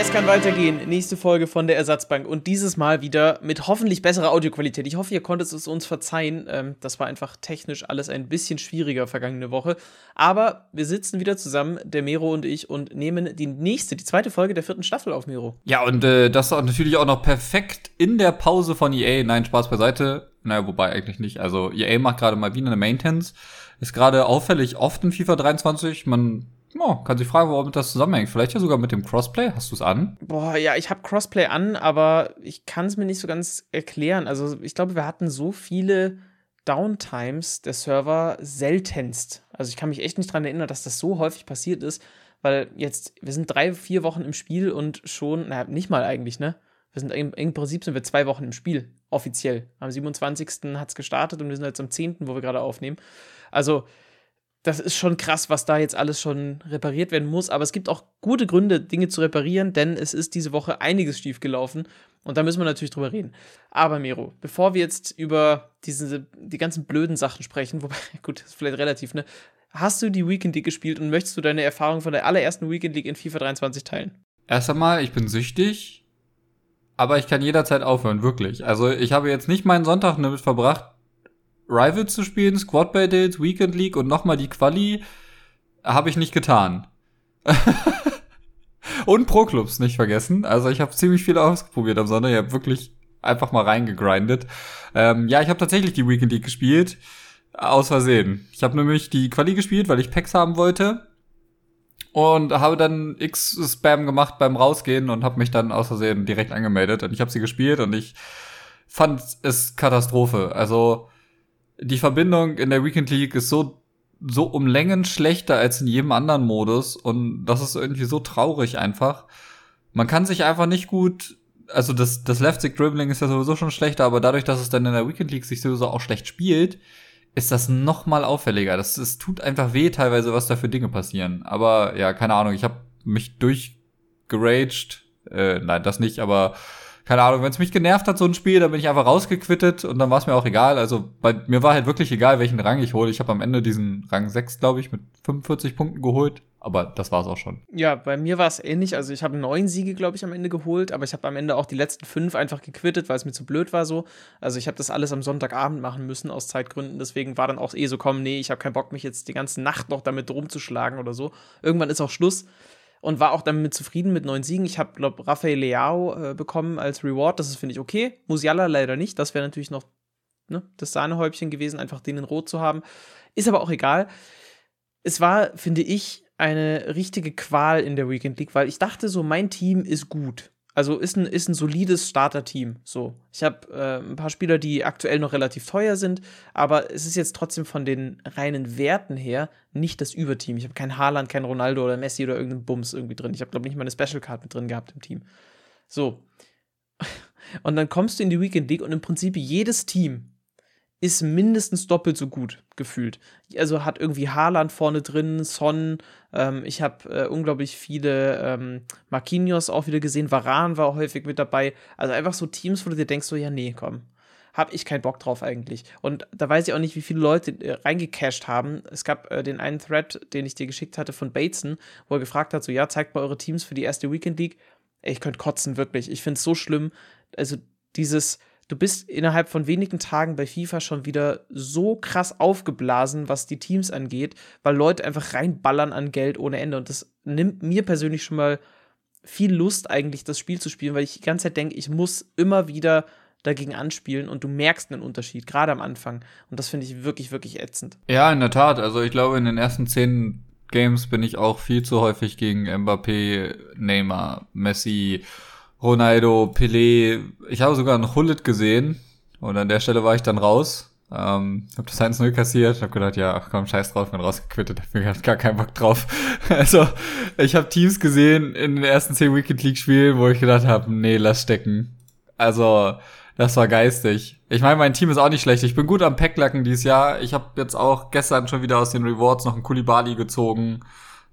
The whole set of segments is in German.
Es kann weitergehen. Nächste Folge von der Ersatzbank und dieses Mal wieder mit hoffentlich besserer Audioqualität. Ich hoffe, ihr konntet es uns verzeihen. Ähm, das war einfach technisch alles ein bisschen schwieriger vergangene Woche. Aber wir sitzen wieder zusammen, der Mero und ich, und nehmen die nächste, die zweite Folge der vierten Staffel auf, Mero. Ja, und äh, das natürlich auch noch perfekt in der Pause von EA. Nein, Spaß beiseite. Naja, wobei eigentlich nicht. Also EA macht gerade mal wieder eine Maintenance. Ist gerade auffällig oft in FIFA 23. Man Oh, kann sich fragen, warum das zusammenhängt. Vielleicht ja sogar mit dem Crossplay. Hast du es an? Boah, ja, ich habe Crossplay an, aber ich kann es mir nicht so ganz erklären. Also ich glaube, wir hatten so viele Downtimes der Server seltenst. Also ich kann mich echt nicht daran erinnern, dass das so häufig passiert ist, weil jetzt, wir sind drei, vier Wochen im Spiel und schon, naja, nicht mal eigentlich, ne? Wir sind im, im Prinzip sind wir zwei Wochen im Spiel, offiziell. Am 27. hat es gestartet und wir sind jetzt am 10., wo wir gerade aufnehmen. Also, das ist schon krass, was da jetzt alles schon repariert werden muss. Aber es gibt auch gute Gründe, Dinge zu reparieren, denn es ist diese Woche einiges schief gelaufen. Und da müssen wir natürlich drüber reden. Aber Miro, bevor wir jetzt über diese, die ganzen blöden Sachen sprechen, wobei, gut, das ist vielleicht relativ, ne? Hast du die Weekend League gespielt und möchtest du deine Erfahrung von der allerersten Weekend League in FIFA 23 teilen? Erst einmal, ich bin süchtig, aber ich kann jederzeit aufhören, wirklich. Also ich habe jetzt nicht meinen Sonntag damit verbracht, Rivals zu spielen, Squad Battles, Weekend League und nochmal die Quali, habe ich nicht getan. und Pro Clubs nicht vergessen. Also ich habe ziemlich viel ausprobiert am Sonntag. Ich habe wirklich einfach mal reingegrindet. Ähm, ja, ich habe tatsächlich die Weekend League gespielt. Aus Versehen. Ich habe nämlich die Quali gespielt, weil ich Packs haben wollte. Und habe dann X-Spam gemacht beim Rausgehen und habe mich dann aus Versehen direkt angemeldet. Und ich habe sie gespielt und ich fand es Katastrophe. Also die Verbindung in der Weekend League ist so, so um Längen schlechter als in jedem anderen Modus und das ist irgendwie so traurig einfach. Man kann sich einfach nicht gut, also das, das Left-Stick Dribbling ist ja sowieso schon schlechter, aber dadurch, dass es dann in der Weekend League sich sowieso auch schlecht spielt, ist das noch mal auffälliger. Das, es tut einfach weh teilweise, was da für Dinge passieren. Aber ja, keine Ahnung, ich habe mich durchgeraged. Äh, nein, das nicht, aber keine Ahnung, wenn es mich genervt hat, so ein Spiel, dann bin ich einfach rausgequittet und dann war es mir auch egal. Also bei mir war halt wirklich egal, welchen Rang ich hole. Ich habe am Ende diesen Rang 6, glaube ich, mit 45 Punkten geholt. Aber das war es auch schon. Ja, bei mir war es ähnlich. Also ich habe neun Siege, glaube ich, am Ende geholt, aber ich habe am Ende auch die letzten fünf einfach gequittet, weil es mir zu blöd war so. Also ich habe das alles am Sonntagabend machen müssen aus Zeitgründen. Deswegen war dann auch eh so, komm, nee, ich habe keinen Bock, mich jetzt die ganze Nacht noch damit rumzuschlagen oder so. Irgendwann ist auch Schluss und war auch damit zufrieden mit neun Siegen. Ich habe, glaube Rafael Leao äh, bekommen als Reward. Das ist, finde ich, okay. Musiala leider nicht. Das wäre natürlich noch ne, das Sahnehäubchen gewesen, einfach den in Rot zu haben. Ist aber auch egal. Es war, finde ich, eine richtige Qual in der Weekend League, weil ich dachte so, mein Team ist gut. Also ist ein, ist ein solides Starter-Team. So. Ich habe äh, ein paar Spieler, die aktuell noch relativ teuer sind, aber es ist jetzt trotzdem von den reinen Werten her nicht das Überteam. Ich habe kein Haaland, kein Ronaldo oder Messi oder irgendeinen Bums irgendwie drin. Ich habe, glaube ich, nicht mal eine Special Card mit drin gehabt im Team. So. Und dann kommst du in die Weekend League und im Prinzip jedes Team ist mindestens doppelt so gut gefühlt. Also hat irgendwie Haaland vorne drin, Son, ähm, ich habe äh, unglaublich viele ähm, Marquinhos auch wieder gesehen, Varan war häufig mit dabei. Also einfach so Teams, wo du dir denkst, so, ja, nee, komm, hab ich keinen Bock drauf eigentlich. Und da weiß ich auch nicht, wie viele Leute äh, reingecashed haben. Es gab äh, den einen Thread, den ich dir geschickt hatte von Bateson, wo er gefragt hat, so, ja, zeigt mal eure Teams für die erste Weekend League. Ey, ich könnte kotzen, wirklich. Ich finde es so schlimm. Also dieses du bist innerhalb von wenigen Tagen bei FIFA schon wieder so krass aufgeblasen, was die Teams angeht, weil Leute einfach reinballern an Geld ohne Ende. Und das nimmt mir persönlich schon mal viel Lust, eigentlich das Spiel zu spielen, weil ich die ganze Zeit denke, ich muss immer wieder dagegen anspielen und du merkst einen Unterschied, gerade am Anfang. Und das finde ich wirklich, wirklich ätzend. Ja, in der Tat. Also ich glaube, in den ersten zehn Games bin ich auch viel zu häufig gegen Mbappé, Neymar, Messi, Ronaldo, Pelé. Ich habe sogar einen Hullet gesehen und an der Stelle war ich dann raus. Ähm, hab das 1-0 kassiert, hab gedacht, ja, ach komm, scheiß drauf, bin rausgequittet, hab mir gar keinen Bock drauf. Also, ich habe Teams gesehen in den ersten 10 Weekend League Spielen, wo ich gedacht habe, nee, lass stecken. Also, das war geistig. Ich meine, mein Team ist auch nicht schlecht. Ich bin gut am Packlacken dieses Jahr. Ich habe jetzt auch gestern schon wieder aus den Rewards noch einen Kulibali gezogen.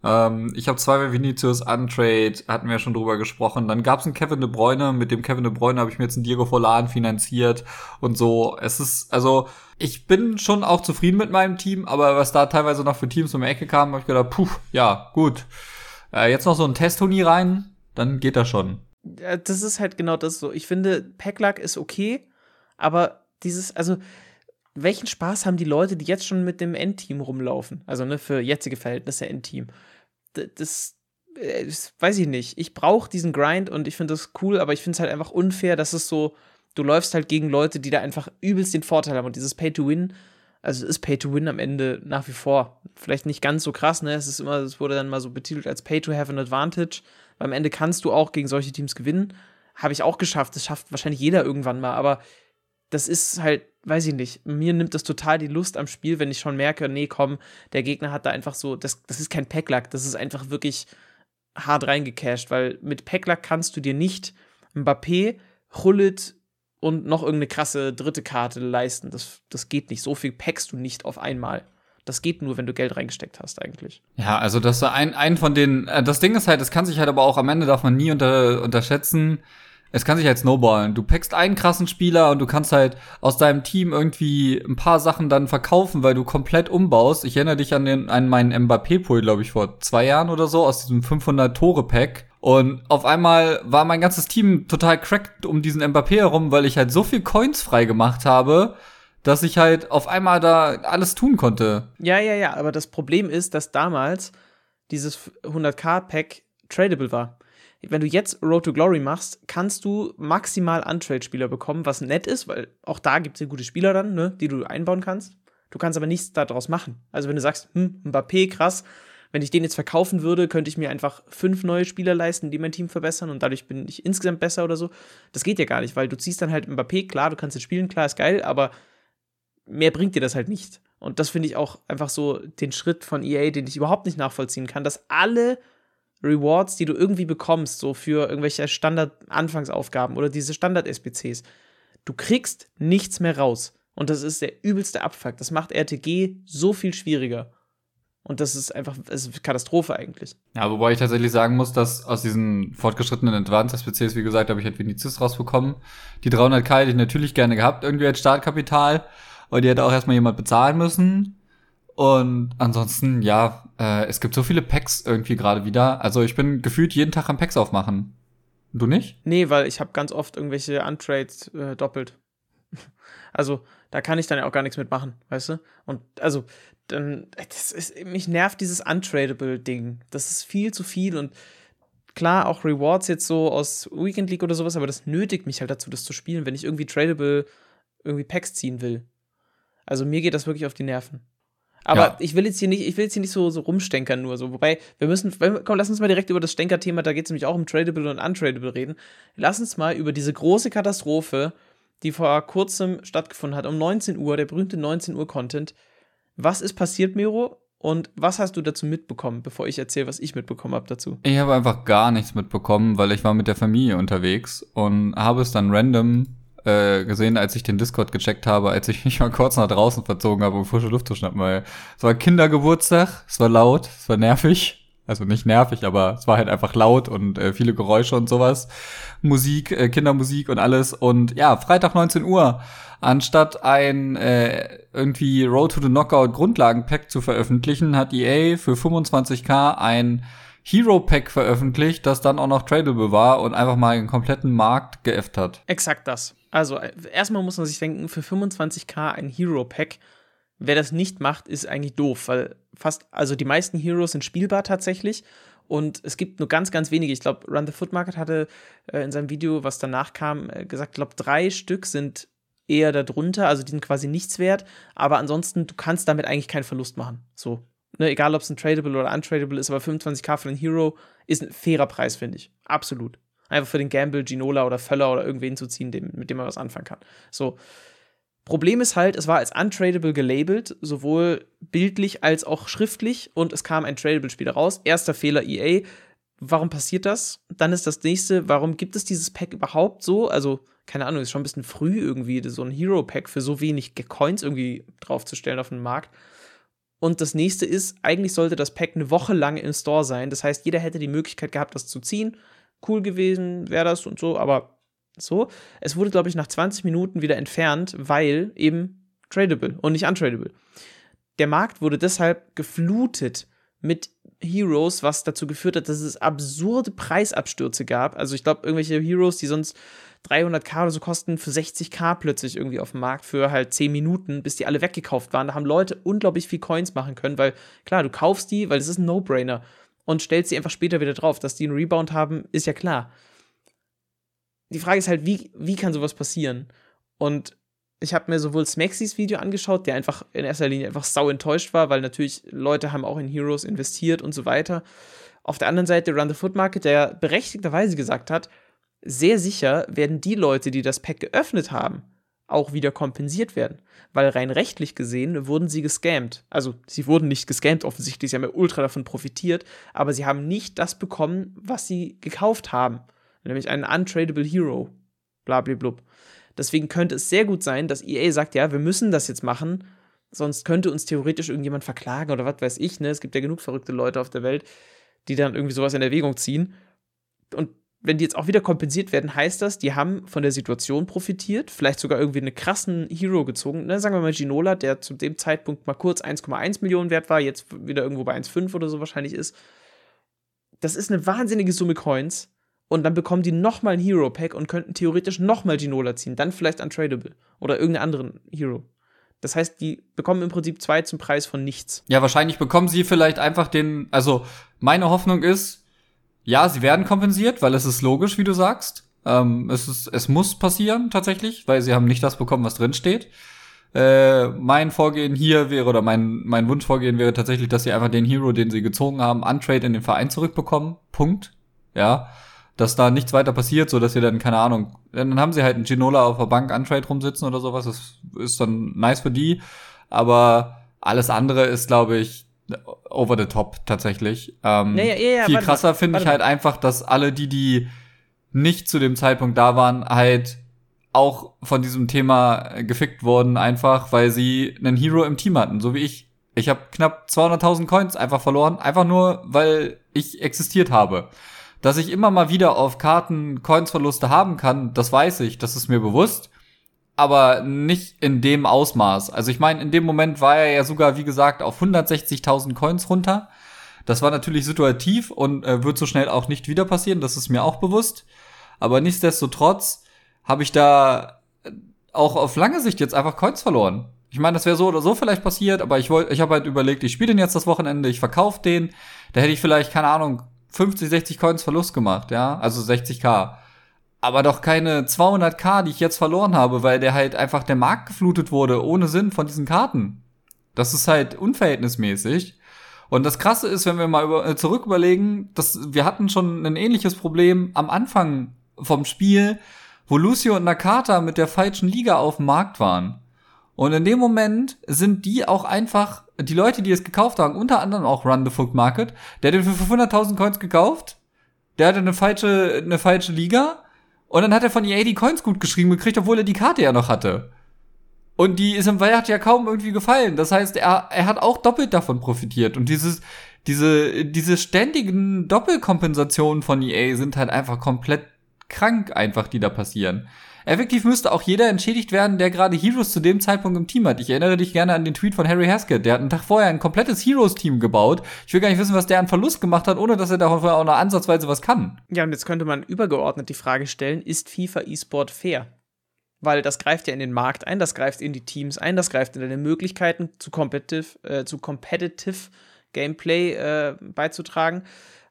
Ähm, ich habe zwei Vinicius Untrade, hatten wir schon drüber gesprochen. Dann gab es einen Kevin De Bruyne, mit dem Kevin De Bruyne habe ich mir jetzt einen Diego Forlan finanziert und so. Es ist, also, ich bin schon auch zufrieden mit meinem Team, aber was da teilweise noch für Teams um die Ecke kam, habe ich gedacht, puh, ja, gut. Äh, jetzt noch so ein Testturnier rein, dann geht das schon. Das ist halt genau das so. Ich finde, Packluck ist okay, aber dieses, also welchen Spaß haben die Leute, die jetzt schon mit dem Endteam rumlaufen? Also ne, für jetzige Verhältnisse Endteam. Das, äh, das weiß ich nicht. Ich brauche diesen Grind und ich finde das cool, aber ich finde es halt einfach unfair, dass es so, du läufst halt gegen Leute, die da einfach übelst den Vorteil haben und dieses Pay to Win. Also ist Pay to Win am Ende nach wie vor. Vielleicht nicht ganz so krass, ne? Es ist immer, es wurde dann mal so betitelt als Pay to have an advantage. Weil am Ende kannst du auch gegen solche Teams gewinnen. Habe ich auch geschafft. Das schafft wahrscheinlich jeder irgendwann mal, aber das ist halt, weiß ich nicht, mir nimmt das total die Lust am Spiel, wenn ich schon merke, nee, komm, der Gegner hat da einfach so, das, das ist kein Packlack, das ist einfach wirklich hart reingecasht, weil mit Packlack kannst du dir nicht Mbappé, Hullit und noch irgendeine krasse dritte Karte leisten. Das, das geht nicht. So viel packst du nicht auf einmal. Das geht nur, wenn du Geld reingesteckt hast, eigentlich. Ja, also das ist ein, ein von den, äh, das Ding ist halt, das kann sich halt aber auch am Ende darf man nie unter, unterschätzen, es kann sich halt snowballen. Du packst einen krassen Spieler und du kannst halt aus deinem Team irgendwie ein paar Sachen dann verkaufen, weil du komplett umbaust. Ich erinnere dich an, den, an meinen Mbappé-Pool, glaube ich, vor zwei Jahren oder so, aus diesem 500-Tore-Pack. Und auf einmal war mein ganzes Team total cracked um diesen Mbappé herum, weil ich halt so viel Coins frei gemacht habe, dass ich halt auf einmal da alles tun konnte. Ja, ja, ja, aber das Problem ist, dass damals dieses 100k-Pack tradable war wenn du jetzt Road to Glory machst, kannst du maximal Untrade-Spieler bekommen, was nett ist, weil auch da gibt es ja gute Spieler dann, ne, die du einbauen kannst. Du kannst aber nichts daraus machen. Also wenn du sagst, hm, Mbappé, krass, wenn ich den jetzt verkaufen würde, könnte ich mir einfach fünf neue Spieler leisten, die mein Team verbessern und dadurch bin ich insgesamt besser oder so. Das geht ja gar nicht, weil du ziehst dann halt Mbappé, klar, du kannst jetzt spielen, klar, ist geil, aber mehr bringt dir das halt nicht. Und das finde ich auch einfach so den Schritt von EA, den ich überhaupt nicht nachvollziehen kann, dass alle Rewards, die du irgendwie bekommst, so für irgendwelche Standard-Anfangsaufgaben oder diese Standard-SPCs, du kriegst nichts mehr raus. Und das ist der übelste Abfuck. Das macht RTG so viel schwieriger. Und das ist einfach das ist Katastrophe eigentlich. Ja, wobei ich tatsächlich sagen muss, dass aus diesen fortgeschrittenen Advanced SPCs, wie gesagt, habe ich halt Vinicius rausbekommen. Die 300k hätte ich natürlich gerne gehabt, irgendwie als Startkapital. Aber die hätte auch erstmal jemand bezahlen müssen. Und ansonsten, ja, äh, es gibt so viele Packs irgendwie gerade wieder. Also ich bin gefühlt jeden Tag am Packs aufmachen. Du nicht? Nee, weil ich habe ganz oft irgendwelche Untrades äh, doppelt. also da kann ich dann ja auch gar nichts mitmachen, weißt du? Und also dann, das ist, mich nervt dieses Untradable-Ding. Das ist viel zu viel und klar auch Rewards jetzt so aus Weekend League oder sowas, aber das nötigt mich halt dazu, das zu spielen, wenn ich irgendwie tradable irgendwie Packs ziehen will. Also mir geht das wirklich auf die Nerven. Aber ja. ich will jetzt hier nicht, ich will jetzt hier nicht so, so rumstänkern nur so. Wobei, wir müssen, komm, lass uns mal direkt über das Stänker-Thema, da geht es nämlich auch um Tradable und Untradable reden. Lass uns mal über diese große Katastrophe, die vor kurzem stattgefunden hat, um 19 Uhr, der berühmte 19 Uhr Content. Was ist passiert, Miro? Und was hast du dazu mitbekommen, bevor ich erzähle, was ich mitbekommen habe dazu? Ich habe einfach gar nichts mitbekommen, weil ich war mit der Familie unterwegs und habe es dann random äh, gesehen, als ich den Discord gecheckt habe, als ich mich mal kurz nach draußen verzogen habe, um frische Luft zu schnappen, weil es war Kindergeburtstag, es war laut, es war nervig. Also nicht nervig, aber es war halt einfach laut und äh, viele Geräusche und sowas. Musik, äh, Kindermusik und alles. Und ja, Freitag 19 Uhr. Anstatt ein äh, irgendwie Road to the Knockout Grundlagenpack zu veröffentlichen, hat EA für 25k ein Hero Pack veröffentlicht, das dann auch noch tradable war und einfach mal den kompletten Markt geäfft hat. Exakt das. Also, äh, erstmal muss man sich denken, für 25k ein Hero Pack, wer das nicht macht, ist eigentlich doof, weil fast, also die meisten Heroes sind spielbar tatsächlich und es gibt nur ganz, ganz wenige. Ich glaube, Run the Foot Market hatte äh, in seinem Video, was danach kam, äh, gesagt, ich glaube, drei Stück sind eher darunter, also die sind quasi nichts wert, aber ansonsten, du kannst damit eigentlich keinen Verlust machen. So. Ne, egal, ob es ein Tradable oder Untradable ist, aber 25k für einen Hero ist ein fairer Preis, finde ich. Absolut. Einfach für den Gamble, Ginola oder Völler oder irgendwen zu ziehen, dem, mit dem man was anfangen kann. So. Problem ist halt, es war als untradable gelabelt, sowohl bildlich als auch schriftlich, und es kam ein Tradable-Spieler raus. Erster Fehler EA. Warum passiert das? Dann ist das nächste, warum gibt es dieses Pack überhaupt so? Also, keine Ahnung, ist schon ein bisschen früh irgendwie, so ein Hero-Pack für so wenig Coins irgendwie draufzustellen auf den Markt. Und das nächste ist, eigentlich sollte das Pack eine Woche lang im Store sein. Das heißt, jeder hätte die Möglichkeit gehabt, das zu ziehen cool gewesen wäre das und so, aber so. Es wurde, glaube ich, nach 20 Minuten wieder entfernt, weil eben tradable und nicht untradable. Der Markt wurde deshalb geflutet mit Heroes, was dazu geführt hat, dass es absurde Preisabstürze gab. Also ich glaube, irgendwelche Heroes, die sonst 300k oder so kosten, für 60k plötzlich irgendwie auf dem Markt für halt 10 Minuten, bis die alle weggekauft waren. Da haben Leute unglaublich viel Coins machen können, weil klar, du kaufst die, weil es ist ein No-Brainer und stellst sie einfach später wieder drauf. Dass die einen Rebound haben, ist ja klar. Die Frage ist halt, wie, wie kann sowas passieren? Und ich habe mir sowohl Smaxys Video angeschaut, der einfach in erster Linie einfach sau enttäuscht war, weil natürlich Leute haben auch in Heroes investiert und so weiter. Auf der anderen Seite Run the Foot Market, der berechtigterweise gesagt hat, sehr sicher werden die Leute, die das Pack geöffnet haben, auch wieder kompensiert werden. Weil rein rechtlich gesehen wurden sie gescammt. Also sie wurden nicht gescammt offensichtlich, sie haben ja ultra davon profitiert, aber sie haben nicht das bekommen, was sie gekauft haben. Nämlich einen untradable Hero. Blablabla. Deswegen könnte es sehr gut sein, dass EA sagt, ja, wir müssen das jetzt machen, sonst könnte uns theoretisch irgendjemand verklagen oder was weiß ich, ne? Es gibt ja genug verrückte Leute auf der Welt, die dann irgendwie sowas in Erwägung ziehen. Und wenn die jetzt auch wieder kompensiert werden, heißt das, die haben von der Situation profitiert, vielleicht sogar irgendwie einen krassen Hero gezogen. Ne? Sagen wir mal Ginola, der zu dem Zeitpunkt mal kurz 1,1 Millionen wert war, jetzt wieder irgendwo bei 1,5 oder so wahrscheinlich ist. Das ist eine wahnsinnige Summe Coins und dann bekommen die nochmal ein Hero Pack und könnten theoretisch nochmal Ginola ziehen, dann vielleicht Untradable oder irgendeinen anderen Hero. Das heißt, die bekommen im Prinzip zwei zum Preis von nichts. Ja, wahrscheinlich bekommen sie vielleicht einfach den, also meine Hoffnung ist, ja, sie werden kompensiert, weil es ist logisch, wie du sagst. Ähm, es, ist, es muss passieren tatsächlich, weil sie haben nicht das bekommen, was drin steht. Äh, mein Vorgehen hier wäre, oder mein, mein Wunschvorgehen wäre tatsächlich, dass sie einfach den Hero, den sie gezogen haben, untrade in den Verein zurückbekommen. Punkt. Ja dass da nichts weiter passiert, so dass sie dann, keine Ahnung, dann haben sie halt einen Ginola auf der Bank Untrade rumsitzen oder sowas, das ist dann nice für die, aber alles andere ist, glaube ich, over the top tatsächlich. Ähm, ja, ja, ja, viel krasser finde ich halt einfach, dass alle die, die nicht zu dem Zeitpunkt da waren, halt auch von diesem Thema gefickt wurden, einfach weil sie einen Hero im Team hatten, so wie ich. Ich habe knapp 200.000 Coins einfach verloren, einfach nur, weil ich existiert habe. Dass ich immer mal wieder auf Karten Coinsverluste haben kann, das weiß ich, das ist mir bewusst. Aber nicht in dem Ausmaß. Also ich meine, in dem Moment war er ja sogar, wie gesagt, auf 160.000 Coins runter. Das war natürlich situativ und äh, wird so schnell auch nicht wieder passieren, das ist mir auch bewusst. Aber nichtsdestotrotz habe ich da äh, auch auf lange Sicht jetzt einfach Coins verloren. Ich meine, das wäre so oder so vielleicht passiert, aber ich wollte, ich habe halt überlegt, ich spiele den jetzt das Wochenende, ich verkaufe den. Da hätte ich vielleicht, keine Ahnung, 50, 60 Coins Verlust gemacht, ja, also 60k. Aber doch keine 200k, die ich jetzt verloren habe, weil der halt einfach der Markt geflutet wurde, ohne Sinn von diesen Karten. Das ist halt unverhältnismäßig. Und das Krasse ist, wenn wir mal über, äh, zurück überlegen, dass wir hatten schon ein ähnliches Problem am Anfang vom Spiel, wo Lucio und Nakata mit der falschen Liga auf dem Markt waren. Und in dem Moment sind die auch einfach, die Leute, die es gekauft haben, unter anderem auch Run the Foot Market, der hat den für 500.000 Coins gekauft, der hatte eine falsche, eine falsche Liga, und dann hat er von EA die Coins gut geschrieben gekriegt, obwohl er die Karte ja noch hatte. Und die ist im Wert ja kaum irgendwie gefallen. Das heißt, er, er hat auch doppelt davon profitiert. Und dieses, diese, diese ständigen Doppelkompensationen von EA sind halt einfach komplett krank einfach, die da passieren. Effektiv müsste auch jeder entschädigt werden, der gerade Heroes zu dem Zeitpunkt im Team hat. Ich erinnere dich gerne an den Tweet von Harry Haskett. Der hat einen Tag vorher ein komplettes Heroes-Team gebaut. Ich will gar nicht wissen, was der an Verlust gemacht hat, ohne dass er davon auch noch ansatzweise was kann. Ja, und jetzt könnte man übergeordnet die Frage stellen, ist FIFA E-Sport fair? Weil das greift ja in den Markt ein, das greift in die Teams ein, das greift in deine Möglichkeiten zu competitive, äh, zu competitive Gameplay äh, beizutragen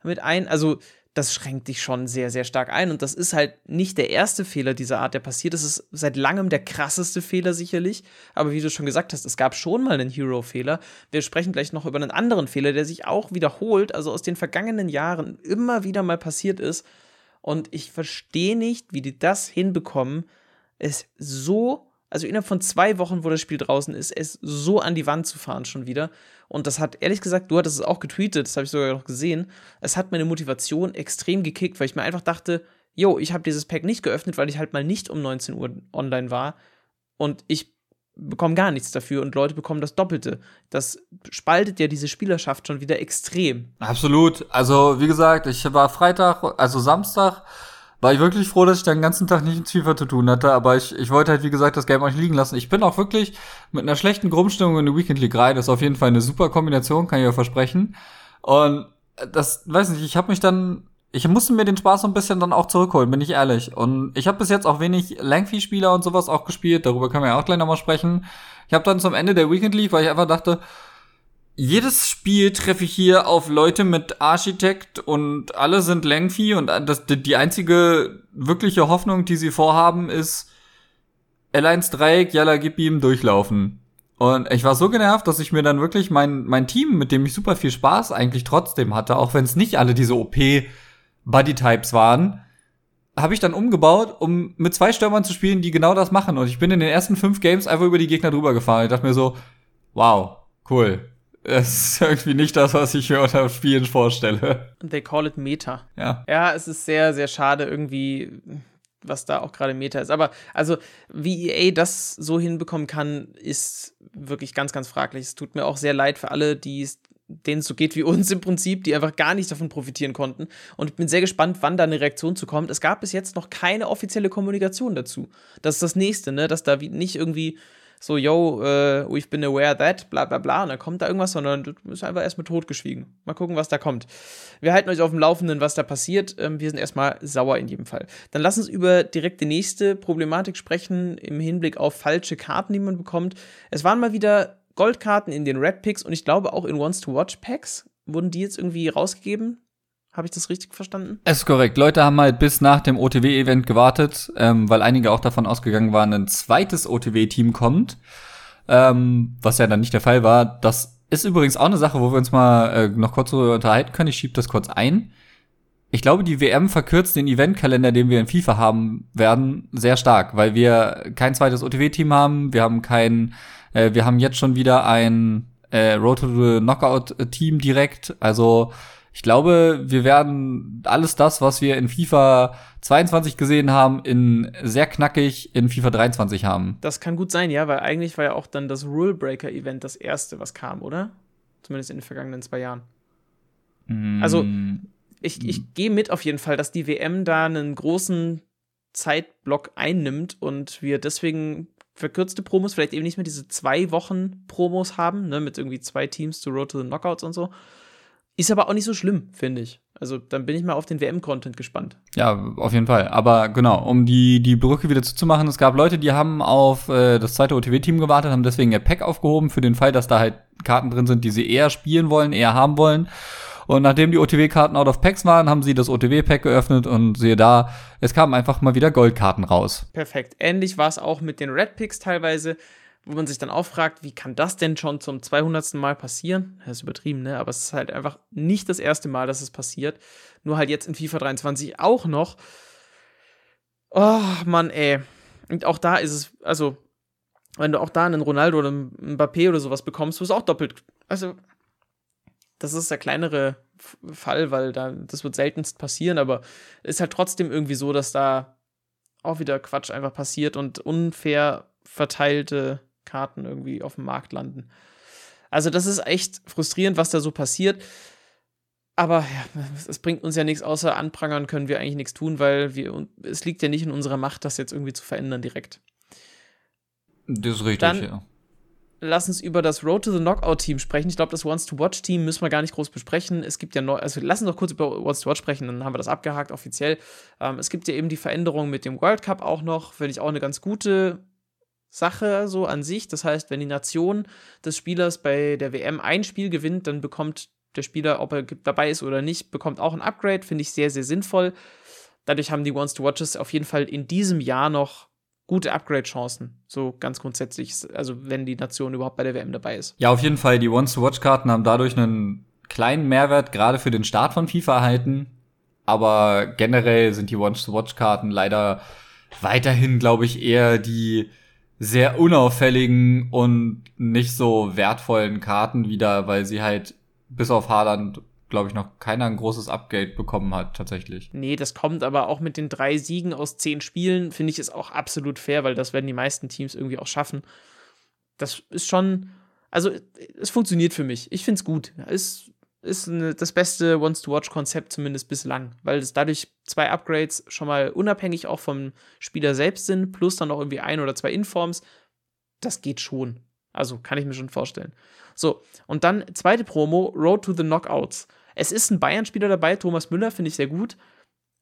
mit ein. Also das schränkt dich schon sehr, sehr stark ein. Und das ist halt nicht der erste Fehler dieser Art, der passiert. Das ist seit langem der krasseste Fehler sicherlich. Aber wie du schon gesagt hast, es gab schon mal einen Hero-Fehler. Wir sprechen gleich noch über einen anderen Fehler, der sich auch wiederholt, also aus den vergangenen Jahren immer wieder mal passiert ist. Und ich verstehe nicht, wie die das hinbekommen, es so also innerhalb von zwei Wochen, wo das Spiel draußen ist, es so an die Wand zu fahren schon wieder. Und das hat, ehrlich gesagt, du hattest es auch getweetet, das habe ich sogar noch gesehen. Es hat meine Motivation extrem gekickt, weil ich mir einfach dachte, yo, ich habe dieses Pack nicht geöffnet, weil ich halt mal nicht um 19 Uhr online war. Und ich bekomme gar nichts dafür und Leute bekommen das Doppelte. Das spaltet ja diese Spielerschaft schon wieder extrem. Absolut. Also, wie gesagt, ich war Freitag, also Samstag war ich wirklich froh, dass ich den ganzen Tag nicht mit FIFA zu tun hatte, aber ich, ich wollte halt, wie gesagt, das Game euch liegen lassen. Ich bin auch wirklich mit einer schlechten Grundstimmung in die Weekend League rein. Das ist auf jeden Fall eine super Kombination, kann ich euch versprechen. Und das, weiß nicht, ich habe mich dann, ich musste mir den Spaß so ein bisschen dann auch zurückholen, bin ich ehrlich. Und ich habe bis jetzt auch wenig Langfie-Spieler und sowas auch gespielt, darüber können wir ja auch gleich nochmal sprechen. Ich habe dann zum Ende der Weekend League, weil ich einfach dachte, jedes Spiel treffe ich hier auf Leute mit Architekt und alle sind Langfie und das, die einzige wirkliche Hoffnung, die sie vorhaben, ist L1 Dreieck, Yalla gib ihm durchlaufen. Und ich war so genervt, dass ich mir dann wirklich mein, mein Team, mit dem ich super viel Spaß eigentlich trotzdem hatte, auch wenn es nicht alle diese OP-Buddy-Types waren, habe ich dann umgebaut, um mit zwei Stürmern zu spielen, die genau das machen. Und ich bin in den ersten fünf Games einfach über die Gegner drüber gefahren. Ich dachte mir so, wow, cool. Das ist irgendwie nicht das, was ich mir unter Spielen vorstelle. They call it Meta. Ja. Ja, es ist sehr, sehr schade irgendwie, was da auch gerade Meta ist. Aber also, wie EA das so hinbekommen kann, ist wirklich ganz, ganz fraglich. Es tut mir auch sehr leid für alle, die denen es so geht wie uns im Prinzip, die einfach gar nicht davon profitieren konnten. Und ich bin sehr gespannt, wann da eine Reaktion zu kommt. Es gab bis jetzt noch keine offizielle Kommunikation dazu. Das ist das nächste, ne? Dass da nicht irgendwie so, yo, uh, we've been aware that, bla bla bla, und dann kommt da irgendwas, sondern du bist einfach erstmal totgeschwiegen. Mal gucken, was da kommt. Wir halten euch auf dem Laufenden, was da passiert. Ähm, wir sind erstmal sauer in jedem Fall. Dann lass uns über direkt die nächste Problematik sprechen, im Hinblick auf falsche Karten, die man bekommt. Es waren mal wieder Goldkarten in den Red Picks und ich glaube auch in Wants to Watch Packs. Wurden die jetzt irgendwie rausgegeben? Habe ich das richtig verstanden? Es ist korrekt. Leute haben halt bis nach dem OTW-Event gewartet, ähm, weil einige auch davon ausgegangen waren, ein zweites OTW-Team kommt. Ähm, was ja dann nicht der Fall war. Das ist übrigens auch eine Sache, wo wir uns mal äh, noch kurz unterhalten können. Ich schiebe das kurz ein. Ich glaube, die WM verkürzt den Eventkalender, den wir in FIFA haben werden, sehr stark, weil wir kein zweites OTW-Team haben. Wir haben kein, äh, wir haben jetzt schon wieder ein äh, Road to the Knockout-Team direkt. Also ich glaube, wir werden alles das, was wir in FIFA 22 gesehen haben, in sehr knackig in FIFA 23 haben. Das kann gut sein, ja, weil eigentlich war ja auch dann das Rule Breaker Event das erste, was kam, oder? Zumindest in den vergangenen zwei Jahren. Mm. Also, ich, ich gehe mit auf jeden Fall, dass die WM da einen großen Zeitblock einnimmt und wir deswegen verkürzte Promos, vielleicht eben nicht mehr diese zwei Wochen Promos haben, ne, mit irgendwie zwei Teams zu Road to the Knockouts und so, ist aber auch nicht so schlimm, finde ich. Also dann bin ich mal auf den WM-Content gespannt. Ja, auf jeden Fall. Aber genau, um die, die Brücke wieder zuzumachen, es gab Leute, die haben auf äh, das zweite OTW-Team gewartet, haben deswegen ihr Pack aufgehoben, für den Fall, dass da halt Karten drin sind, die sie eher spielen wollen, eher haben wollen. Und nachdem die OTW-Karten out of Packs waren, haben sie das OTW-Pack geöffnet und sehe da, es kamen einfach mal wieder Goldkarten raus. Perfekt. Ähnlich war es auch mit den Red Picks teilweise wo man sich dann auch fragt, wie kann das denn schon zum 200. Mal passieren? Das ist übertrieben, ne? Aber es ist halt einfach nicht das erste Mal, dass es passiert. Nur halt jetzt in FIFA 23 auch noch. Oh, Mann, ey. Und auch da ist es, also, wenn du auch da einen Ronaldo oder einen Mbappé oder sowas bekommst, du auch doppelt. Also, das ist der kleinere Fall, weil da, das wird seltenst passieren, aber ist halt trotzdem irgendwie so, dass da auch wieder Quatsch einfach passiert und unfair verteilte Karten irgendwie auf dem Markt landen. Also das ist echt frustrierend, was da so passiert. Aber ja, es bringt uns ja nichts, außer anprangern können wir eigentlich nichts tun, weil wir, es liegt ja nicht in unserer Macht, das jetzt irgendwie zu verändern direkt. Das ist richtig, Dann, ja. Lass uns über das Road to the Knockout-Team sprechen. Ich glaube, das Wants-to-Watch-Team müssen wir gar nicht groß besprechen. Es gibt ja neu, also lass uns doch kurz über Wants-to-Watch sprechen, dann haben wir das abgehakt offiziell. Ähm, es gibt ja eben die Veränderung mit dem World Cup auch noch, finde ich auch eine ganz gute Sache so an sich. Das heißt, wenn die Nation des Spielers bei der WM ein Spiel gewinnt, dann bekommt der Spieler, ob er dabei ist oder nicht, bekommt auch ein Upgrade. Finde ich sehr, sehr sinnvoll. Dadurch haben die Ones to Watches auf jeden Fall in diesem Jahr noch gute Upgrade-Chancen. So ganz grundsätzlich, also wenn die Nation überhaupt bei der WM dabei ist. Ja, auf jeden Fall. Die Ones to Watch-Karten haben dadurch einen kleinen Mehrwert gerade für den Start von FIFA erhalten. Aber generell sind die Ones to Watch-Karten leider weiterhin, glaube ich, eher die sehr unauffälligen und nicht so wertvollen Karten wieder, weil sie halt bis auf Haaland, glaube ich, noch keiner ein großes Upgrade bekommen hat, tatsächlich. Nee, das kommt aber auch mit den drei Siegen aus zehn Spielen, finde ich, ist auch absolut fair, weil das werden die meisten Teams irgendwie auch schaffen. Das ist schon, also es funktioniert für mich. Ich finde es gut. Ist ist eine, das beste Wants-to-Watch-Konzept zumindest bislang, weil es dadurch zwei Upgrades schon mal unabhängig auch vom Spieler selbst sind, plus dann noch irgendwie ein oder zwei Informs. Das geht schon. Also kann ich mir schon vorstellen. So, und dann zweite Promo, Road to the Knockouts. Es ist ein Bayern-Spieler dabei, Thomas Müller, finde ich sehr gut.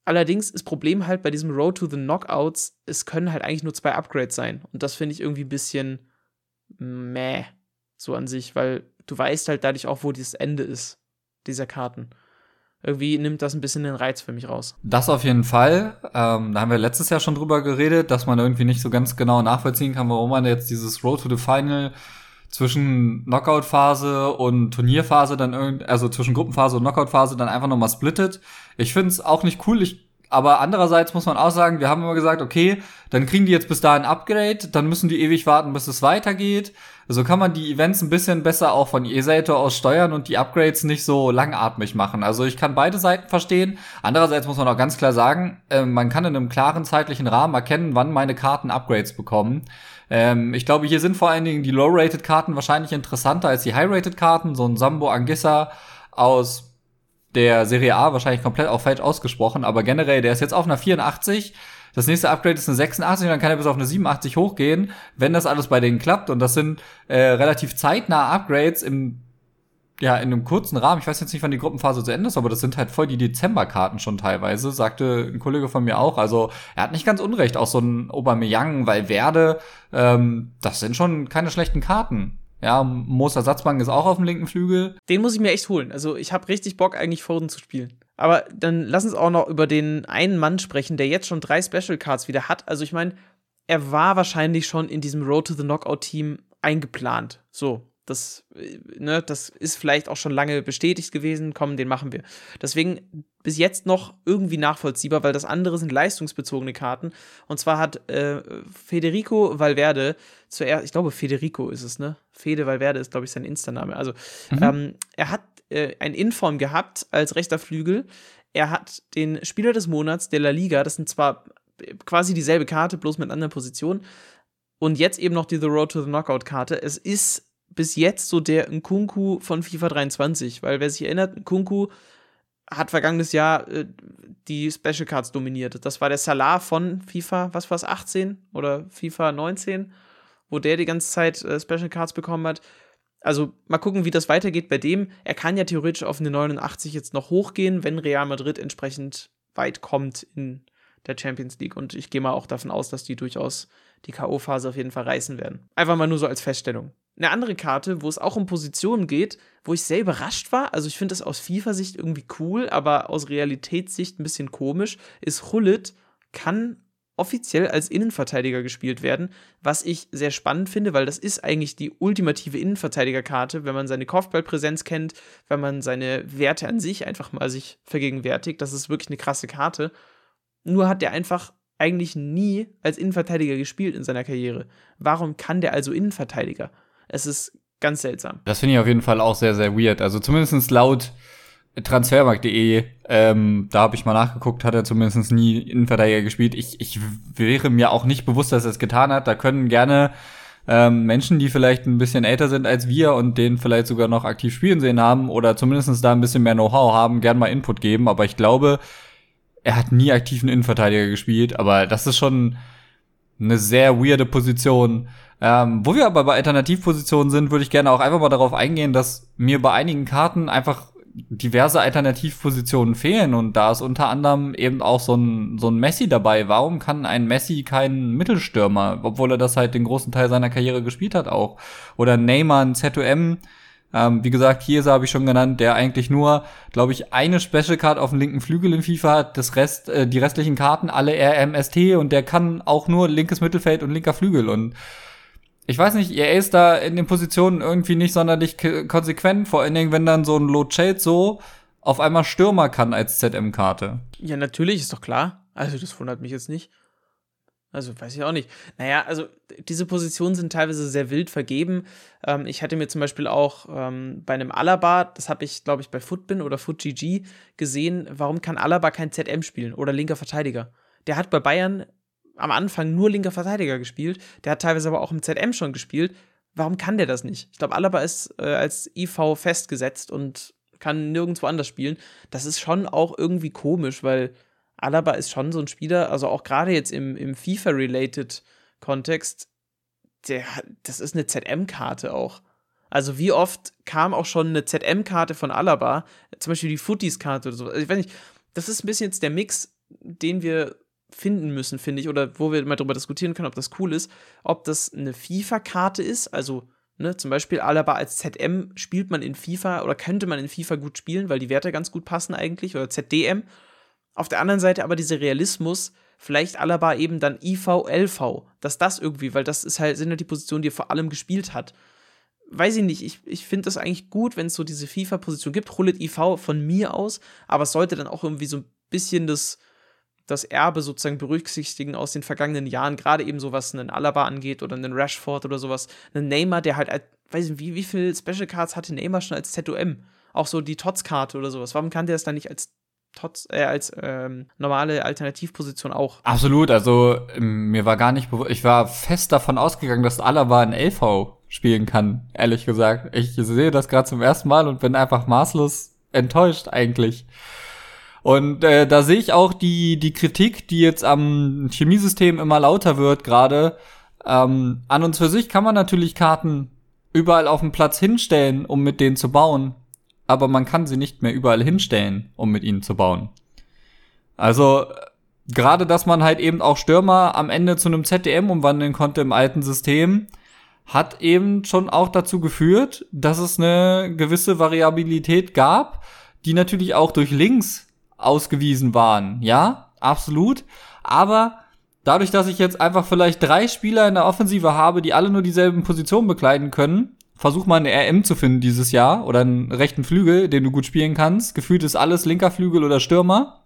Allerdings ist Problem halt bei diesem Road to the Knockouts, es können halt eigentlich nur zwei Upgrades sein. Und das finde ich irgendwie ein bisschen meh, so an sich, weil du weißt halt dadurch auch, wo das Ende ist, dieser Karten. Irgendwie nimmt das ein bisschen den Reiz für mich raus. Das auf jeden Fall. Ähm, da haben wir letztes Jahr schon drüber geredet, dass man irgendwie nicht so ganz genau nachvollziehen kann, warum man jetzt dieses Road to the Final zwischen Knockout-Phase und Turnierphase dann irgendwie, also zwischen Gruppenphase und Knockout-Phase dann einfach nochmal splittet. Ich finde es auch nicht cool. Ich aber andererseits muss man auch sagen, wir haben immer gesagt, okay, dann kriegen die jetzt bis dahin Upgrade, dann müssen die ewig warten, bis es weitergeht. So also kann man die Events ein bisschen besser auch von ESATOR aus steuern und die Upgrades nicht so langatmig machen. Also ich kann beide Seiten verstehen. Andererseits muss man auch ganz klar sagen, äh, man kann in einem klaren zeitlichen Rahmen erkennen, wann meine Karten Upgrades bekommen. Ähm, ich glaube, hier sind vor allen Dingen die Low-Rated-Karten wahrscheinlich interessanter als die High-Rated-Karten. So ein Sambo Angissa aus der Serie A wahrscheinlich komplett auch falsch ausgesprochen, aber generell, der ist jetzt auf einer 84. Das nächste Upgrade ist eine 86 und dann kann er bis auf eine 87 hochgehen, wenn das alles bei denen klappt. Und das sind äh, relativ zeitnahe Upgrades im ja, in einem kurzen Rahmen, ich weiß jetzt nicht, wann die Gruppenphase zu Ende ist, aber das sind halt voll die Dezemberkarten schon teilweise, sagte ein Kollege von mir auch. Also er hat nicht ganz unrecht, auch so ein Aubameyang, Valverde, ähm, das sind schon keine schlechten Karten. Ja, Moos Ersatzbank ist auch auf dem linken Flügel. Den muss ich mir echt holen. Also ich habe richtig Bock, eigentlich Foden zu spielen. Aber dann lass uns auch noch über den einen Mann sprechen, der jetzt schon drei Special Cards wieder hat. Also ich meine, er war wahrscheinlich schon in diesem Road to the Knockout Team eingeplant. So, das, ne, das ist vielleicht auch schon lange bestätigt gewesen. Komm, den machen wir. Deswegen bis jetzt noch irgendwie nachvollziehbar, weil das andere sind leistungsbezogene Karten. Und zwar hat äh, Federico Valverde zuerst, ich glaube, Federico ist es, ne? Fede Valverde ist, glaube ich, sein Insta-Name. Also, mhm. ähm, er hat äh, ein Inform gehabt als rechter Flügel. Er hat den Spieler des Monats der La Liga, das sind zwar quasi dieselbe Karte, bloß mit anderen Positionen. Und jetzt eben noch die The Road to the Knockout-Karte. Es ist bis jetzt so der Nkunku von FIFA 23, weil wer sich erinnert, Nkunku hat vergangenes Jahr äh, die Special Cards dominiert. Das war der Salah von FIFA, was war es, 18 oder FIFA 19, wo der die ganze Zeit äh, Special Cards bekommen hat. Also mal gucken, wie das weitergeht bei dem. Er kann ja theoretisch auf eine 89 jetzt noch hochgehen, wenn Real Madrid entsprechend weit kommt in der Champions League. Und ich gehe mal auch davon aus, dass die durchaus die K.O.-Phase auf jeden Fall reißen werden. Einfach mal nur so als Feststellung. Eine andere Karte, wo es auch um Positionen geht, wo ich sehr überrascht war, also ich finde das aus FIFA-Sicht irgendwie cool, aber aus Realitätssicht ein bisschen komisch, ist Hullet kann offiziell als Innenverteidiger gespielt werden, was ich sehr spannend finde, weil das ist eigentlich die ultimative Innenverteidigerkarte, wenn man seine Kopfballpräsenz kennt, wenn man seine Werte an sich einfach mal sich vergegenwärtigt. Das ist wirklich eine krasse Karte. Nur hat der einfach eigentlich nie als Innenverteidiger gespielt in seiner Karriere. Warum kann der also Innenverteidiger? Es ist ganz seltsam. Das finde ich auf jeden Fall auch sehr, sehr weird. Also zumindest laut transfermarkt.de, ähm, da habe ich mal nachgeguckt, hat er zumindest nie Innenverteidiger gespielt. Ich, ich wäre mir auch nicht bewusst, dass er es getan hat. Da können gerne ähm, Menschen, die vielleicht ein bisschen älter sind als wir und den vielleicht sogar noch aktiv spielen sehen haben oder zumindest da ein bisschen mehr Know-how haben, gerne mal Input geben. Aber ich glaube, er hat nie aktiven Innenverteidiger gespielt. Aber das ist schon eine sehr weirde Position. Ähm, wo wir aber bei Alternativpositionen sind, würde ich gerne auch einfach mal darauf eingehen, dass mir bei einigen Karten einfach diverse Alternativpositionen fehlen und da ist unter anderem eben auch so ein, so ein Messi dabei. Warum kann ein Messi kein Mittelstürmer, obwohl er das halt den großen Teil seiner Karriere gespielt hat auch? Oder Neymar, ein ZOM, ähm, wie gesagt, Chiesa habe ich schon genannt, der eigentlich nur, glaube ich, eine Special Card auf dem linken Flügel in FIFA hat, das Rest, äh, die restlichen Karten alle RMST und der kann auch nur linkes Mittelfeld und linker Flügel und ich weiß nicht, er ist da in den Positionen irgendwie nicht sonderlich konsequent, vor allen Dingen, wenn dann so ein Lo so auf einmal Stürmer kann als ZM-Karte. Ja, natürlich, ist doch klar. Also, das wundert mich jetzt nicht. Also, weiß ich auch nicht. Naja, also, diese Positionen sind teilweise sehr wild vergeben. Ähm, ich hatte mir zum Beispiel auch ähm, bei einem Alaba, das habe ich, glaube ich, bei Footbin oder FootGG gesehen, warum kann Alaba kein ZM spielen oder linker Verteidiger? Der hat bei Bayern am Anfang nur linker Verteidiger gespielt. Der hat teilweise aber auch im ZM schon gespielt. Warum kann der das nicht? Ich glaube, Alaba ist äh, als IV festgesetzt und kann nirgendwo anders spielen. Das ist schon auch irgendwie komisch, weil Alaba ist schon so ein Spieler, also auch gerade jetzt im, im FIFA-related Kontext, das ist eine ZM-Karte auch. Also wie oft kam auch schon eine ZM-Karte von Alaba, zum Beispiel die Footies-Karte oder so. Also ich weiß nicht, das ist ein bisschen jetzt der Mix, den wir finden müssen, finde ich, oder wo wir mal darüber diskutieren können, ob das cool ist, ob das eine FIFA-Karte ist, also ne, zum Beispiel Alaba als ZM spielt man in FIFA oder könnte man in FIFA gut spielen, weil die Werte ganz gut passen eigentlich, oder ZDM. Auf der anderen Seite aber dieser Realismus, vielleicht Alaba eben dann IV, LV, dass das irgendwie, weil das ist halt, sind halt die Positionen, die er vor allem gespielt hat. Weiß ich nicht, ich, ich finde das eigentlich gut, wenn es so diese FIFA-Position gibt. Hullet IV von mir aus, aber es sollte dann auch irgendwie so ein bisschen das, das Erbe sozusagen berücksichtigen aus den vergangenen Jahren, gerade eben so was einen Alaba angeht oder einen Rashford oder sowas. Einen Neymar, der halt, weiß nicht, wie, wie viele Special Cards hatte Neymar schon als ZOM? Auch so die Tots-Karte oder sowas. Warum kann der das dann nicht als Tots, äh, als ähm, normale Alternativposition auch? Absolut, also ähm, mir war gar nicht bewusst, ich war fest davon ausgegangen, dass Alaba ein LV spielen kann, ehrlich gesagt. Ich sehe das gerade zum ersten Mal und bin einfach maßlos enttäuscht eigentlich. Und äh, da sehe ich auch die, die Kritik, die jetzt am Chemiesystem immer lauter wird gerade. Ähm, an uns für sich kann man natürlich Karten überall auf dem Platz hinstellen, um mit denen zu bauen. Aber man kann sie nicht mehr überall hinstellen, um mit ihnen zu bauen. Also gerade, dass man halt eben auch Stürmer am Ende zu einem ZDM umwandeln konnte im alten System, hat eben schon auch dazu geführt, dass es eine gewisse Variabilität gab, die natürlich auch durch Links ausgewiesen waren. Ja, absolut. Aber dadurch, dass ich jetzt einfach vielleicht drei Spieler in der Offensive habe, die alle nur dieselben Positionen bekleiden können, versuch mal eine RM zu finden dieses Jahr oder einen rechten Flügel, den du gut spielen kannst. Gefühlt ist alles linker Flügel oder Stürmer.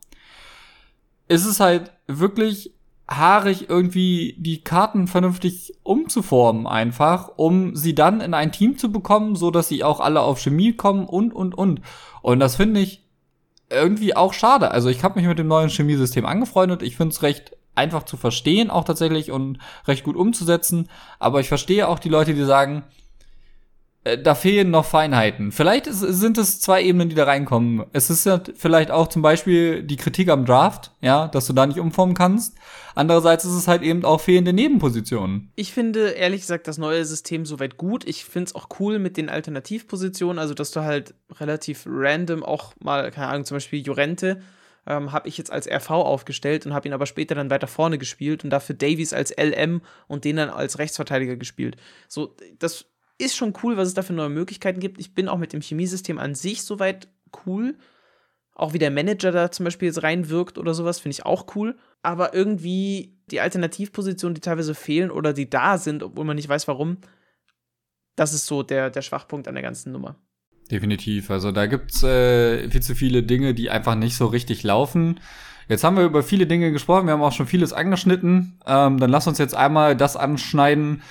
Ist es halt wirklich haarig irgendwie die Karten vernünftig umzuformen einfach, um sie dann in ein Team zu bekommen, so dass sie auch alle auf Chemie kommen und und und. Und das finde ich irgendwie auch schade. Also ich habe mich mit dem neuen Chemiesystem angefreundet. Ich finde es recht einfach zu verstehen, auch tatsächlich und recht gut umzusetzen. Aber ich verstehe auch die Leute, die sagen, da fehlen noch Feinheiten. Vielleicht ist, sind es zwei Ebenen, die da reinkommen. Es ist ja vielleicht auch zum Beispiel die Kritik am Draft, ja, dass du da nicht umformen kannst. Andererseits ist es halt eben auch fehlende Nebenpositionen. Ich finde ehrlich gesagt das neue System soweit gut. Ich finde es auch cool mit den Alternativpositionen, also dass du halt relativ random auch mal, keine Ahnung, zum Beispiel Jorente ähm, habe ich jetzt als RV aufgestellt und habe ihn aber später dann weiter vorne gespielt und dafür Davies als LM und den dann als Rechtsverteidiger gespielt. So, das ist schon cool, was es da für neue Möglichkeiten gibt. Ich bin auch mit dem Chemiesystem an sich soweit cool. Auch wie der Manager da zum Beispiel jetzt reinwirkt oder sowas, finde ich auch cool. Aber irgendwie die Alternativpositionen, die teilweise fehlen oder die da sind, obwohl man nicht weiß warum, das ist so der, der Schwachpunkt an der ganzen Nummer. Definitiv. Also da gibt's äh, viel zu viele Dinge, die einfach nicht so richtig laufen. Jetzt haben wir über viele Dinge gesprochen, wir haben auch schon vieles angeschnitten. Ähm, dann lass uns jetzt einmal das anschneiden,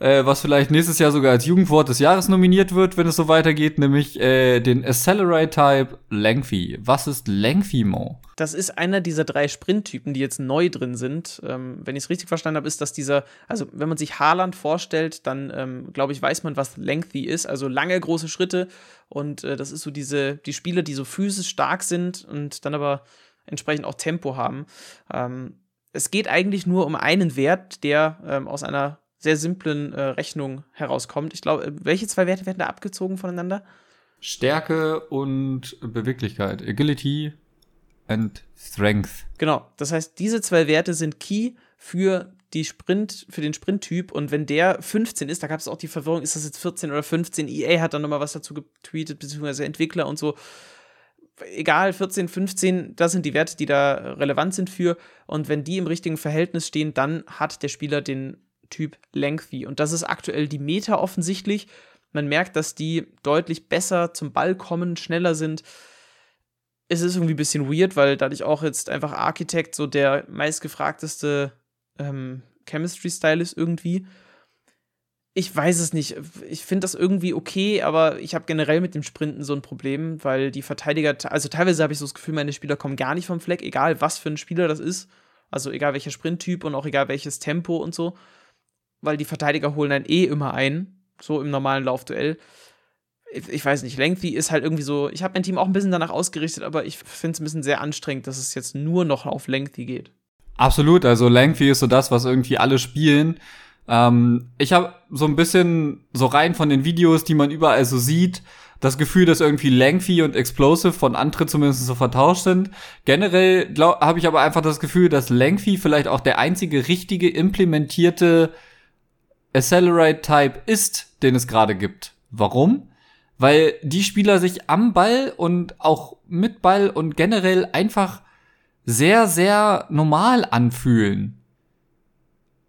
äh, was vielleicht nächstes Jahr sogar als Jugendwort des Jahres nominiert wird, wenn es so weitergeht, nämlich äh, den Accelerate Type Lengthy. Was ist Lengthy Mo? Das ist einer dieser drei Sprinttypen, die jetzt neu drin sind. Ähm, wenn ich es richtig verstanden habe, ist das dieser, also wenn man sich Haaland vorstellt, dann ähm, glaube ich, weiß man, was Lengthy ist. Also lange, große Schritte. Und äh, das ist so diese, die Spieler, die so physisch stark sind und dann aber entsprechend auch Tempo haben. Ähm, es geht eigentlich nur um einen Wert, der ähm, aus einer sehr simplen äh, Rechnung herauskommt. Ich glaube, welche zwei Werte werden da abgezogen voneinander? Stärke und Beweglichkeit. Agility and Strength. Genau. Das heißt, diese zwei Werte sind key für die Sprint, für den Sprinttyp. Und wenn der 15 ist, da gab es auch die Verwirrung, ist das jetzt 14 oder 15? EA hat dann nochmal was dazu getweetet, beziehungsweise Entwickler und so. Egal, 14, 15, das sind die Werte, die da relevant sind für. Und wenn die im richtigen Verhältnis stehen, dann hat der Spieler den Typ Lengthy. Und das ist aktuell die Meta offensichtlich. Man merkt, dass die deutlich besser zum Ball kommen, schneller sind. Es ist irgendwie ein bisschen weird, weil dadurch auch jetzt einfach Architect so der meistgefragteste ähm, Chemistry-Style ist irgendwie. Ich weiß es nicht. Ich finde das irgendwie okay, aber ich habe generell mit dem Sprinten so ein Problem, weil die Verteidiger, also teilweise habe ich so das Gefühl, meine Spieler kommen gar nicht vom Fleck, egal was für ein Spieler das ist. Also egal welcher Sprinttyp und auch egal welches Tempo und so weil die Verteidiger holen dann eh immer ein, so im normalen Laufduell. Ich, weiß nicht, Lengthy ist halt irgendwie so, ich habe mein Team auch ein bisschen danach ausgerichtet, aber ich finde es ein bisschen sehr anstrengend, dass es jetzt nur noch auf Lengthy geht. Absolut, also Lengthy ist so das, was irgendwie alle spielen. Ähm, ich habe so ein bisschen so rein von den Videos, die man überall so sieht, das Gefühl, dass irgendwie Lengthy und Explosive von Antritt zumindest so vertauscht sind. Generell habe ich aber einfach das Gefühl, dass Lengthy vielleicht auch der einzige richtige implementierte Accelerate-Type ist, den es gerade gibt. Warum? Weil die Spieler sich am Ball und auch mit Ball und generell einfach sehr, sehr normal anfühlen.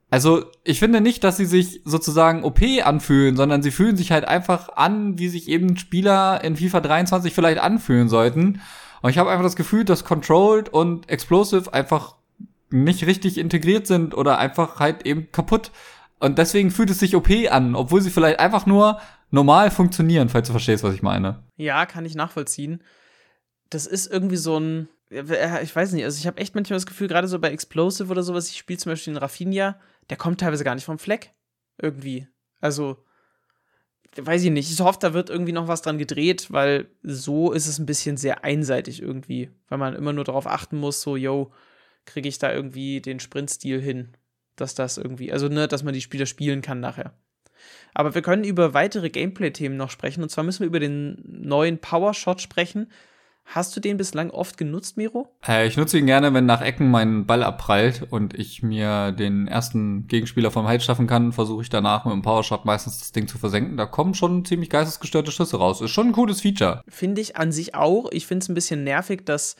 Also, ich finde nicht, dass sie sich sozusagen OP anfühlen, sondern sie fühlen sich halt einfach an, wie sich eben Spieler in FIFA 23 vielleicht anfühlen sollten. Und ich habe einfach das Gefühl, dass Controlled und Explosive einfach nicht richtig integriert sind oder einfach halt eben kaputt. Und deswegen fühlt es sich OP an, obwohl sie vielleicht einfach nur normal funktionieren, falls du verstehst, was ich meine. Ja, kann ich nachvollziehen. Das ist irgendwie so ein, ich weiß nicht, also ich habe echt manchmal das Gefühl, gerade so bei Explosive oder sowas, ich spiele zum Beispiel in Raffinia, der kommt teilweise gar nicht vom Fleck. Irgendwie. Also, weiß ich nicht. Ich hoffe, da wird irgendwie noch was dran gedreht, weil so ist es ein bisschen sehr einseitig irgendwie. Weil man immer nur darauf achten muss, so, yo, kriege ich da irgendwie den Sprintstil hin. Dass das irgendwie, also, ne, dass man die Spieler spielen kann nachher. Aber wir können über weitere Gameplay-Themen noch sprechen. Und zwar müssen wir über den neuen Power Shot sprechen. Hast du den bislang oft genutzt, Miro? Äh, ich nutze ihn gerne, wenn nach Ecken mein Ball abprallt und ich mir den ersten Gegenspieler vom Hals schaffen kann, versuche ich danach mit dem Powershot meistens das Ding zu versenken. Da kommen schon ziemlich geistesgestörte Schüsse raus. Ist schon ein cooles Feature. Finde ich an sich auch. Ich finde es ein bisschen nervig, dass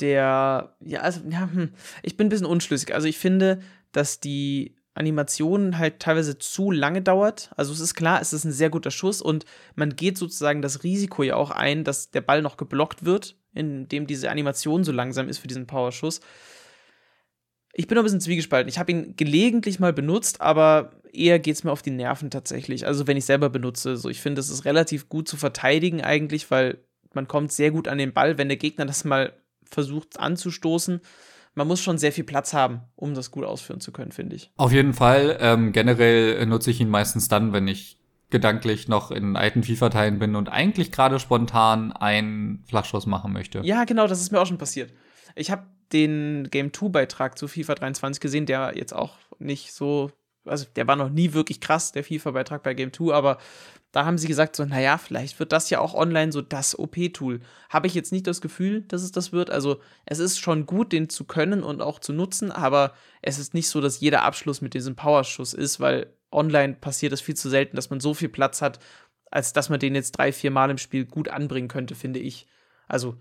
der, ja, also, ja, hm, ich bin ein bisschen unschlüssig. Also ich finde, dass die Animation halt teilweise zu lange dauert. Also es ist klar, es ist ein sehr guter Schuss und man geht sozusagen das Risiko ja auch ein, dass der Ball noch geblockt wird, indem diese Animation so langsam ist für diesen Powerschuss. Ich bin ein bisschen zwiegespalten. Ich habe ihn gelegentlich mal benutzt, aber eher geht es mir auf die Nerven tatsächlich. Also wenn ich selber benutze. So, ich finde, es ist relativ gut zu verteidigen eigentlich, weil man kommt sehr gut an den Ball, wenn der Gegner das mal versucht anzustoßen man muss schon sehr viel Platz haben, um das gut ausführen zu können, finde ich. Auf jeden Fall. Ähm, generell nutze ich ihn meistens dann, wenn ich gedanklich noch in alten FIFA-Teilen bin und eigentlich gerade spontan einen Flachschuss machen möchte. Ja, genau, das ist mir auch schon passiert. Ich habe den Game 2-Beitrag zu FIFA 23 gesehen, der jetzt auch nicht so, also der war noch nie wirklich krass, der FIFA-Beitrag bei Game 2, aber da haben sie gesagt, so, naja, vielleicht wird das ja auch online so das OP-Tool. Habe ich jetzt nicht das Gefühl, dass es das wird. Also, es ist schon gut, den zu können und auch zu nutzen, aber es ist nicht so, dass jeder Abschluss mit diesem Powerschuss ist, weil online passiert es viel zu selten, dass man so viel Platz hat, als dass man den jetzt drei, vier Mal im Spiel gut anbringen könnte, finde ich. Also,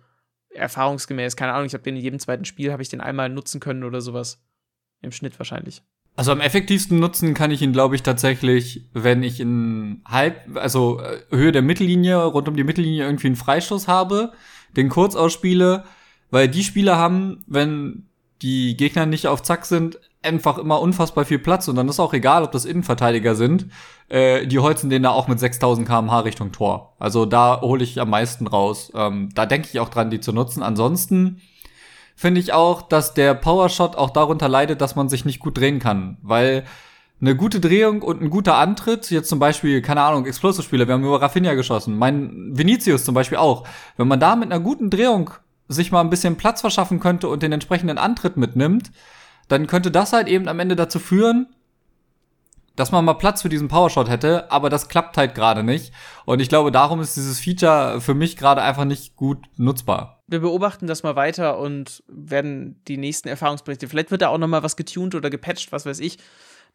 erfahrungsgemäß, keine Ahnung, ich habe den in jedem zweiten Spiel, habe ich den einmal nutzen können oder sowas. Im Schnitt wahrscheinlich. Also am effektivsten nutzen kann ich ihn, glaube ich, tatsächlich, wenn ich in halb, also äh, Höhe der Mittellinie, rund um die Mittellinie irgendwie einen Freischuss habe, den kurz ausspiele, weil die Spieler haben, wenn die Gegner nicht auf Zack sind, einfach immer unfassbar viel Platz und dann ist auch egal, ob das Innenverteidiger sind, äh, die holzen den da auch mit 6000 kmh Richtung Tor. Also da hole ich am meisten raus. Ähm, da denke ich auch dran, die zu nutzen. Ansonsten finde ich auch, dass der Powershot auch darunter leidet, dass man sich nicht gut drehen kann, weil eine gute Drehung und ein guter Antritt, jetzt zum Beispiel, keine Ahnung, Explosive-Spieler, wir haben über Rafinha geschossen, mein Vinicius zum Beispiel auch. Wenn man da mit einer guten Drehung sich mal ein bisschen Platz verschaffen könnte und den entsprechenden Antritt mitnimmt, dann könnte das halt eben am Ende dazu führen, dass man mal Platz für diesen Powershot hätte, aber das klappt halt gerade nicht. Und ich glaube, darum ist dieses Feature für mich gerade einfach nicht gut nutzbar. Wir beobachten das mal weiter und werden die nächsten Erfahrungsberichte, vielleicht wird da auch noch mal was getuned oder gepatcht, was weiß ich,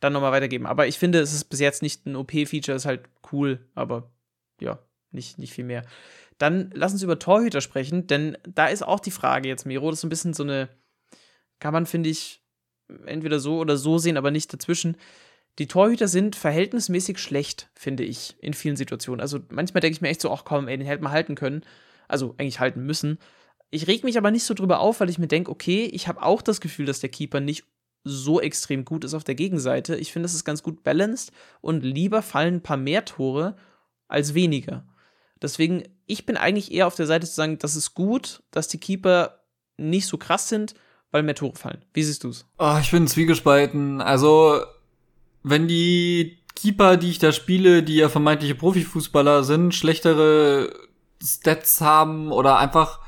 dann noch mal weitergeben. Aber ich finde, es ist bis jetzt nicht ein OP-Feature, ist halt cool, aber ja, nicht, nicht viel mehr. Dann lass uns über Torhüter sprechen, denn da ist auch die Frage jetzt, Miro, das ist ein bisschen so eine, kann man, finde ich, entweder so oder so sehen, aber nicht dazwischen. Die Torhüter sind verhältnismäßig schlecht, finde ich, in vielen Situationen. Also manchmal denke ich mir echt so, ach komm, ey, den hätte man halten können. Also eigentlich halten müssen. Ich reg mich aber nicht so drüber auf, weil ich mir denke, okay, ich habe auch das Gefühl, dass der Keeper nicht so extrem gut ist auf der Gegenseite. Ich finde, das ist ganz gut balanced und lieber fallen ein paar mehr Tore als weniger. Deswegen, ich bin eigentlich eher auf der Seite zu sagen, das ist gut, dass die Keeper nicht so krass sind, weil mehr Tore fallen. Wie siehst du's? Oh, ich bin zwiegespalten. Also, wenn die Keeper, die ich da spiele, die ja vermeintliche Profifußballer sind, schlechtere Stats haben oder einfach,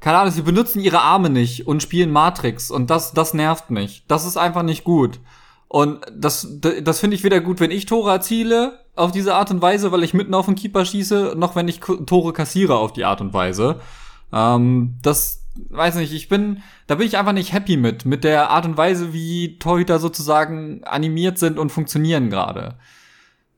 keine Ahnung, sie benutzen ihre Arme nicht und spielen Matrix und das, das nervt mich. Das ist einfach nicht gut. Und das, das finde ich weder gut, wenn ich Tore erziele auf diese Art und Weise, weil ich mitten auf den Keeper schieße, noch wenn ich Tore kassiere auf die Art und Weise. Ähm, das weiß nicht, ich bin, da bin ich einfach nicht happy mit, mit der Art und Weise, wie Torhüter sozusagen animiert sind und funktionieren gerade.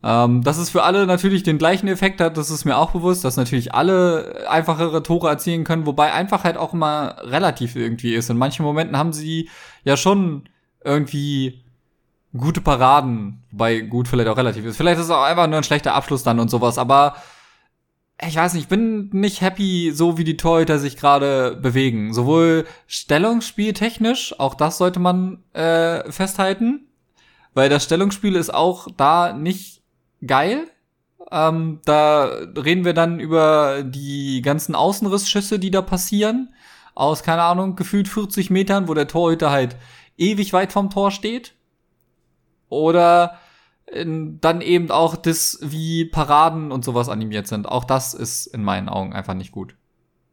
Ähm, dass es für alle natürlich den gleichen Effekt hat, das ist mir auch bewusst, dass natürlich alle einfachere Tore erzielen können, wobei Einfachheit auch immer relativ irgendwie ist. In manchen Momenten haben sie ja schon irgendwie gute Paraden, wobei gut vielleicht auch relativ ist. Vielleicht ist es auch einfach nur ein schlechter Abschluss dann und sowas, aber ich weiß nicht, ich bin nicht happy, so wie die Torhüter sich gerade bewegen. Sowohl Stellungsspiel technisch, auch das sollte man äh, festhalten, weil das Stellungsspiel ist auch da nicht geil. Ähm, da reden wir dann über die ganzen Außenrissschüsse, die da passieren. Aus, keine Ahnung, gefühlt 40 Metern, wo der Torhüter halt ewig weit vom Tor steht. Oder dann eben auch das, wie Paraden und sowas animiert sind. Auch das ist in meinen Augen einfach nicht gut.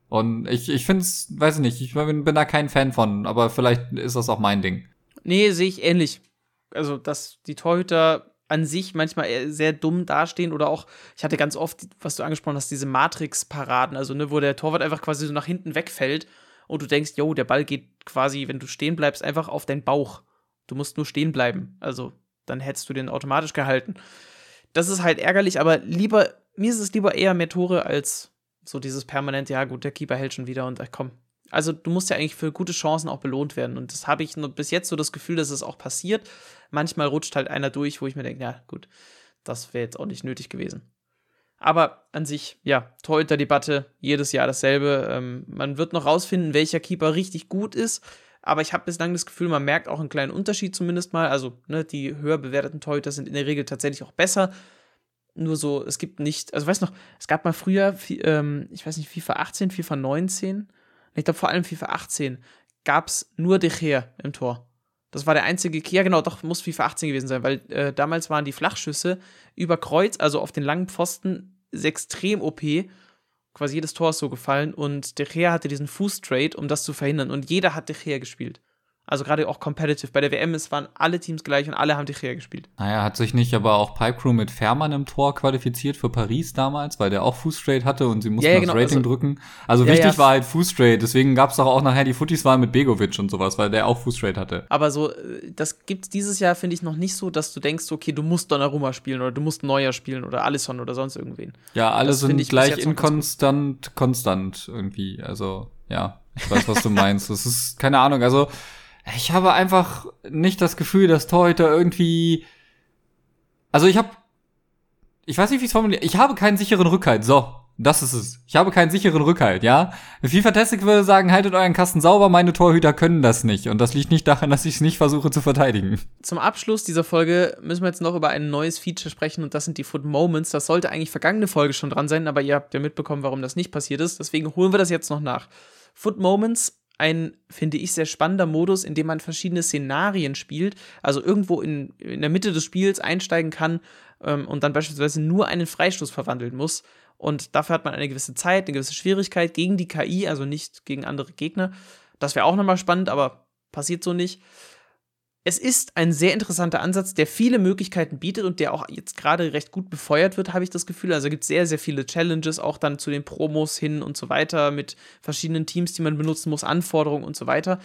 Und ich, ich finde es, weiß ich nicht, ich bin, bin da kein Fan von, aber vielleicht ist das auch mein Ding. Nee, sehe ich ähnlich. Also, dass die Torhüter an sich manchmal sehr dumm dastehen oder auch, ich hatte ganz oft, was du angesprochen hast, diese Matrix-Paraden, also ne, wo der Torwart einfach quasi so nach hinten wegfällt und du denkst, yo, der Ball geht quasi, wenn du stehen bleibst, einfach auf deinen Bauch. Du musst nur stehen bleiben. Also dann hättest du den automatisch gehalten. Das ist halt ärgerlich, aber lieber, mir ist es lieber eher mehr Tore als so dieses permanente, ja gut, der Keeper hält schon wieder und ach, komm. Also du musst ja eigentlich für gute Chancen auch belohnt werden. Und das habe ich nur bis jetzt so das Gefühl, dass es auch passiert. Manchmal rutscht halt einer durch, wo ich mir denke, ja gut, das wäre jetzt auch nicht nötig gewesen. Aber an sich, ja, Torhüter-Debatte, jedes Jahr dasselbe. Ähm, man wird noch rausfinden, welcher Keeper richtig gut ist aber ich habe bislang das Gefühl, man merkt auch einen kleinen Unterschied zumindest mal. Also, ne, die höher bewerteten Torhüter sind in der Regel tatsächlich auch besser. Nur so, es gibt nicht, also weißt noch, es gab mal früher, ähm, ich weiß nicht, FIFA 18, FIFA 19, ich glaube vor allem FIFA 18, gab es nur De Gea im Tor. Das war der einzige, ja genau, doch, muss FIFA 18 gewesen sein, weil äh, damals waren die Flachschüsse über Kreuz, also auf den langen Pfosten, extrem OP quasi jedes Tor ist so gefallen und De Gea hatte diesen Fußtrade, um das zu verhindern. Und jeder hat De Gea gespielt. Also gerade auch competitive. Bei der WM, es waren alle Teams gleich und alle haben De Gea gespielt. Naja, hat sich nicht aber auch Pipe Crew mit Fährmann im Tor qualifiziert für Paris damals, weil der auch Fußstraight hatte und sie mussten ja, ja, genau. das Rating also, drücken. Also ja, wichtig war halt Fußstraight, deswegen gab es doch auch nachher die Footies-Wahl mit Begovic und sowas, weil der auch Fußstraight hatte. Aber so, äh, das gibt's dieses Jahr, finde ich, noch nicht so, dass du denkst, okay, du musst Donnarumma spielen oder du musst Neuer spielen oder Alisson oder sonst irgendwen. Ja, alle das sind gleich inkonstant, konstant irgendwie. Also, ja, ich weiß, was du meinst. Das ist, keine Ahnung, also ich habe einfach nicht das Gefühl, dass Torhüter irgendwie. Also ich habe. Ich weiß nicht, wie ich es formuliere. Ich habe keinen sicheren Rückhalt. So, das ist es. Ich habe keinen sicheren Rückhalt, ja. FIFA Tastic würde sagen, haltet euren Kasten sauber, meine Torhüter können das nicht. Und das liegt nicht daran, dass ich es nicht versuche zu verteidigen. Zum Abschluss dieser Folge müssen wir jetzt noch über ein neues Feature sprechen und das sind die Foot Moments. Das sollte eigentlich vergangene Folge schon dran sein, aber ihr habt ja mitbekommen, warum das nicht passiert ist. Deswegen holen wir das jetzt noch nach. Foot Moments ein, finde ich, sehr spannender Modus, in dem man verschiedene Szenarien spielt, also irgendwo in, in der Mitte des Spiels einsteigen kann ähm, und dann beispielsweise nur einen Freistoß verwandeln muss. Und dafür hat man eine gewisse Zeit, eine gewisse Schwierigkeit gegen die KI, also nicht gegen andere Gegner. Das wäre auch nochmal spannend, aber passiert so nicht es ist ein sehr interessanter Ansatz, der viele Möglichkeiten bietet und der auch jetzt gerade recht gut befeuert wird, habe ich das Gefühl. Also gibt es sehr, sehr viele Challenges, auch dann zu den Promos hin und so weiter, mit verschiedenen Teams, die man benutzen muss, Anforderungen und so weiter.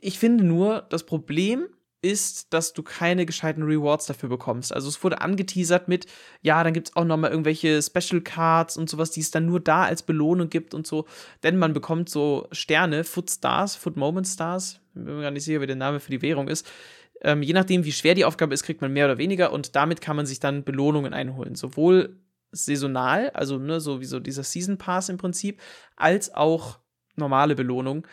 Ich finde nur, das Problem ist, dass du keine gescheiten Rewards dafür bekommst. Also es wurde angeteasert mit, ja, dann gibt es auch nochmal irgendwelche Special Cards und sowas, die es dann nur da als Belohnung gibt und so. Denn man bekommt so Sterne, Foot Stars, Foot Moment Stars, bin mir gar nicht sicher, wie der Name für die Währung ist. Ähm, je nachdem, wie schwer die Aufgabe ist, kriegt man mehr oder weniger und damit kann man sich dann Belohnungen einholen. Sowohl saisonal, also ne, so wie so dieser Season Pass im Prinzip, als auch normale Belohnung.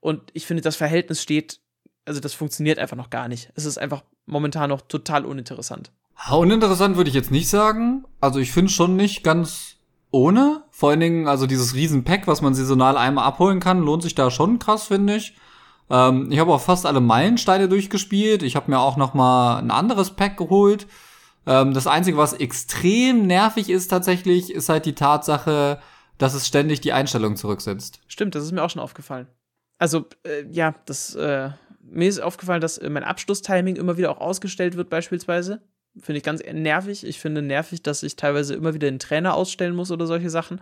Und ich finde, das Verhältnis steht, also das funktioniert einfach noch gar nicht. Es ist einfach momentan noch total uninteressant. Uninteressant würde ich jetzt nicht sagen. Also ich finde schon nicht ganz ohne. Vor allen Dingen, also dieses Riesen-Pack, was man saisonal einmal abholen kann, lohnt sich da schon krass, finde ich. Ähm, ich habe auch fast alle Meilensteine durchgespielt. Ich habe mir auch noch mal ein anderes Pack geholt. Ähm, das Einzige, was extrem nervig ist tatsächlich, ist halt die Tatsache, dass es ständig die Einstellung zurücksetzt. Stimmt, das ist mir auch schon aufgefallen. also, äh, ja, das, äh, mir ist aufgefallen, dass äh, mein Abschlusstiming immer wieder auch ausgestellt wird, beispielsweise. Finde ich ganz nervig. Ich finde nervig, dass ich teilweise immer wieder den Trainer ausstellen muss oder solche Sachen.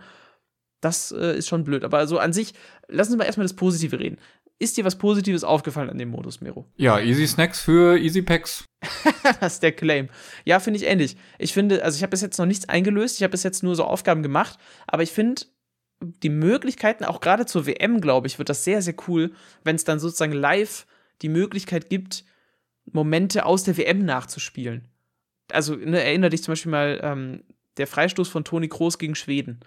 Das äh, ist schon blöd. Aber also an sich, lassen Sie mal erstmal das Positive reden. Ist dir was Positives aufgefallen an dem Modus, Mero? Ja, Easy Snacks für Easy Packs. das ist der Claim. Ja, finde ich ähnlich. Ich finde, also ich habe bis jetzt noch nichts eingelöst. Ich habe bis jetzt nur so Aufgaben gemacht. Aber ich finde, die Möglichkeiten, auch gerade zur WM, glaube ich, wird das sehr, sehr cool, wenn es dann sozusagen live die Möglichkeit gibt, Momente aus der WM nachzuspielen. Also ne, erinnere dich zum Beispiel mal, ähm, der Freistoß von Toni Kroos gegen Schweden.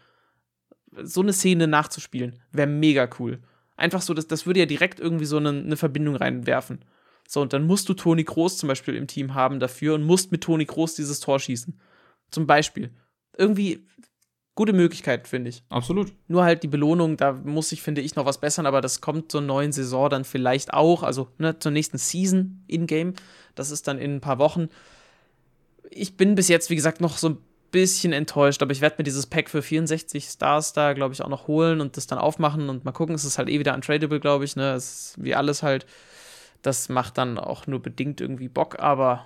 So eine Szene nachzuspielen, wäre mega cool. Einfach so, das, das würde ja direkt irgendwie so eine, eine Verbindung reinwerfen. So, und dann musst du Toni Kroos zum Beispiel im Team haben dafür und musst mit Toni Kroos dieses Tor schießen. Zum Beispiel. Irgendwie gute Möglichkeit, finde ich. Absolut. Nur halt die Belohnung, da muss ich, finde ich, noch was bessern, aber das kommt zur neuen Saison dann vielleicht auch, also ne, zur nächsten Season in-game. Das ist dann in ein paar Wochen. Ich bin bis jetzt, wie gesagt, noch so ein bisschen enttäuscht, aber ich werde mir dieses Pack für 64 Stars da, glaube ich, auch noch holen und das dann aufmachen und mal gucken. Es ist halt eh wieder untradable, glaube ich, ne? Es ist wie alles halt. Das macht dann auch nur bedingt irgendwie Bock, aber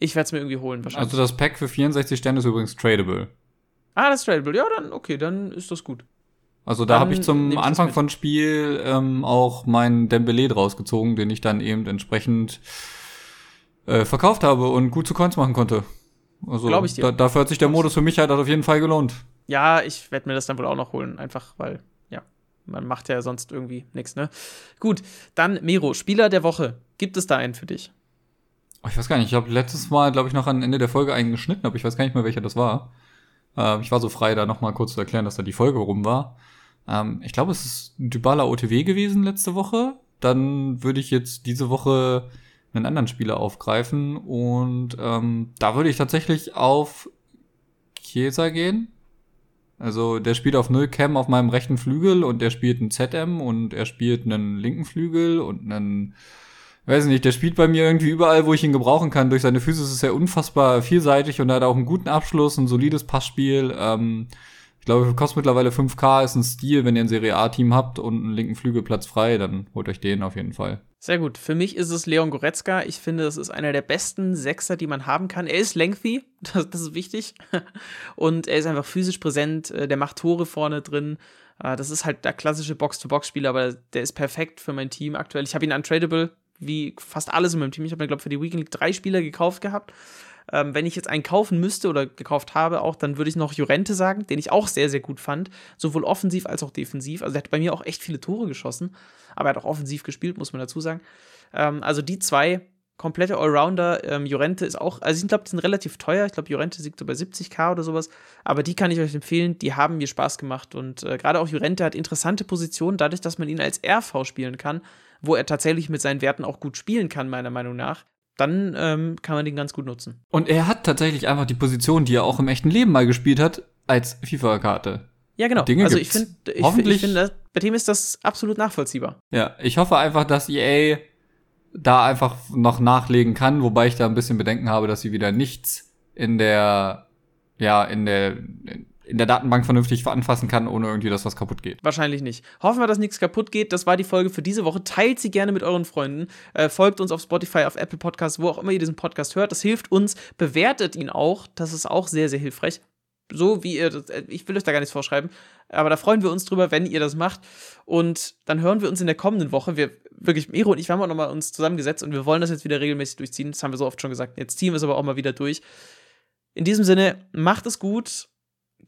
ich werde es mir irgendwie holen wahrscheinlich. Also das Pack für 64 Sterne ist übrigens tradable. Ah, das ist tradable. Ja, dann, okay, dann ist das gut. Also da habe ich zum Anfang von Spiel ähm, auch meinen Dembele draus gezogen, den ich dann eben entsprechend äh, verkauft habe und gut zu Coins machen konnte. Also Glaube ich dir. Da, dafür hat sich der Modus für mich halt auf jeden Fall gelohnt. Ja, ich werde mir das dann wohl auch noch holen, einfach weil, ja, man macht ja sonst irgendwie nichts, ne? Gut, dann Miro, Spieler der Woche. Gibt es da einen für dich? Oh, ich weiß gar nicht, ich habe letztes Mal, glaube ich, noch am Ende der Folge einen geschnitten, aber ich weiß gar nicht mehr, welcher das war. Äh, ich war so frei, da nochmal kurz zu erklären, dass da die Folge rum war. Ähm, ich glaube, es ist Dybala OTW gewesen letzte Woche. Dann würde ich jetzt diese Woche einen anderen Spieler aufgreifen und ähm, da würde ich tatsächlich auf Chiesa gehen. Also der spielt auf 0 Cam auf meinem rechten Flügel und der spielt einen ZM und er spielt einen linken Flügel und einen weiß nicht, der spielt bei mir irgendwie überall, wo ich ihn gebrauchen kann. Durch seine Physis ist er unfassbar vielseitig und hat auch einen guten Abschluss, ein solides Passspiel. Ähm, ich glaube, kostet mittlerweile 5K, ist ein Stil, wenn ihr ein Serie A-Team habt und einen linken Flügelplatz frei, dann holt euch den auf jeden Fall. Sehr gut. Für mich ist es Leon Goretzka. Ich finde, das ist einer der besten Sechser, die man haben kann. Er ist lengthy, das, das ist wichtig. Und er ist einfach physisch präsent, äh, der macht Tore vorne drin. Äh, das ist halt der klassische Box-to-Box-Spieler, aber der ist perfekt für mein Team aktuell. Ich habe ihn untradable, wie fast alles in meinem Team. Ich habe mir, glaube ich, für die Weekend League drei Spieler gekauft gehabt. Ähm, wenn ich jetzt einen kaufen müsste oder gekauft habe, auch, dann würde ich noch Jorente sagen, den ich auch sehr, sehr gut fand. Sowohl offensiv als auch defensiv. Also, er hat bei mir auch echt viele Tore geschossen. Aber er hat auch offensiv gespielt, muss man dazu sagen. Ähm, also, die zwei komplette Allrounder. Ähm, Jorente ist auch, also ich glaube, die sind relativ teuer. Ich glaube, Jorente siegt so bei 70k oder sowas. Aber die kann ich euch empfehlen. Die haben mir Spaß gemacht. Und äh, gerade auch Jorente hat interessante Positionen, dadurch, dass man ihn als RV spielen kann, wo er tatsächlich mit seinen Werten auch gut spielen kann, meiner Meinung nach dann ähm, kann man den ganz gut nutzen. Und er hat tatsächlich einfach die Position, die er auch im echten Leben mal gespielt hat, als FIFA-Karte. Ja, genau. Dinge also ich finde, ich, ich finde, bei dem ist das absolut nachvollziehbar. Ja, ich hoffe einfach, dass EA da einfach noch nachlegen kann, wobei ich da ein bisschen Bedenken habe, dass sie wieder nichts in der, ja, in der, in der Datenbank vernünftig anfassen kann, ohne irgendwie, dass was kaputt geht. Wahrscheinlich nicht. Hoffen wir, dass nichts kaputt geht. Das war die Folge für diese Woche. Teilt sie gerne mit euren Freunden. Äh, folgt uns auf Spotify, auf Apple Podcasts, wo auch immer ihr diesen Podcast hört. Das hilft uns. Bewertet ihn auch. Das ist auch sehr, sehr hilfreich. So wie ihr das, äh, ich will euch da gar nichts vorschreiben, aber da freuen wir uns drüber, wenn ihr das macht. Und dann hören wir uns in der kommenden Woche. Wir, wirklich, Miro und ich, wir haben auch nochmal uns zusammengesetzt und wir wollen das jetzt wieder regelmäßig durchziehen. Das haben wir so oft schon gesagt. Jetzt ziehen wir es aber auch mal wieder durch. In diesem Sinne, macht es gut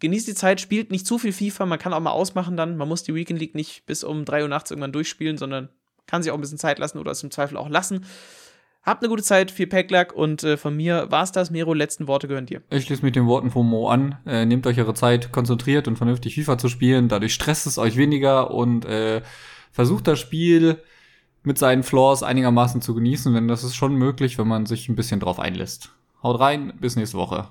genießt die Zeit, spielt nicht zu viel FIFA, man kann auch mal ausmachen dann. Man muss die Weekend League nicht bis um 3 Uhr nachts irgendwann durchspielen, sondern kann sich auch ein bisschen Zeit lassen oder es im Zweifel auch lassen. Habt eine gute Zeit, viel Packlack und äh, von mir war es das. Mero, letzten Worte gehören dir. Ich schließe mit den Worten von Mo an. Äh, nehmt euch eure Zeit, konzentriert und vernünftig FIFA zu spielen. Dadurch stresst es euch weniger und äh, versucht das Spiel mit seinen Flaws einigermaßen zu genießen, denn das ist schon möglich, wenn man sich ein bisschen drauf einlässt. Haut rein, bis nächste Woche.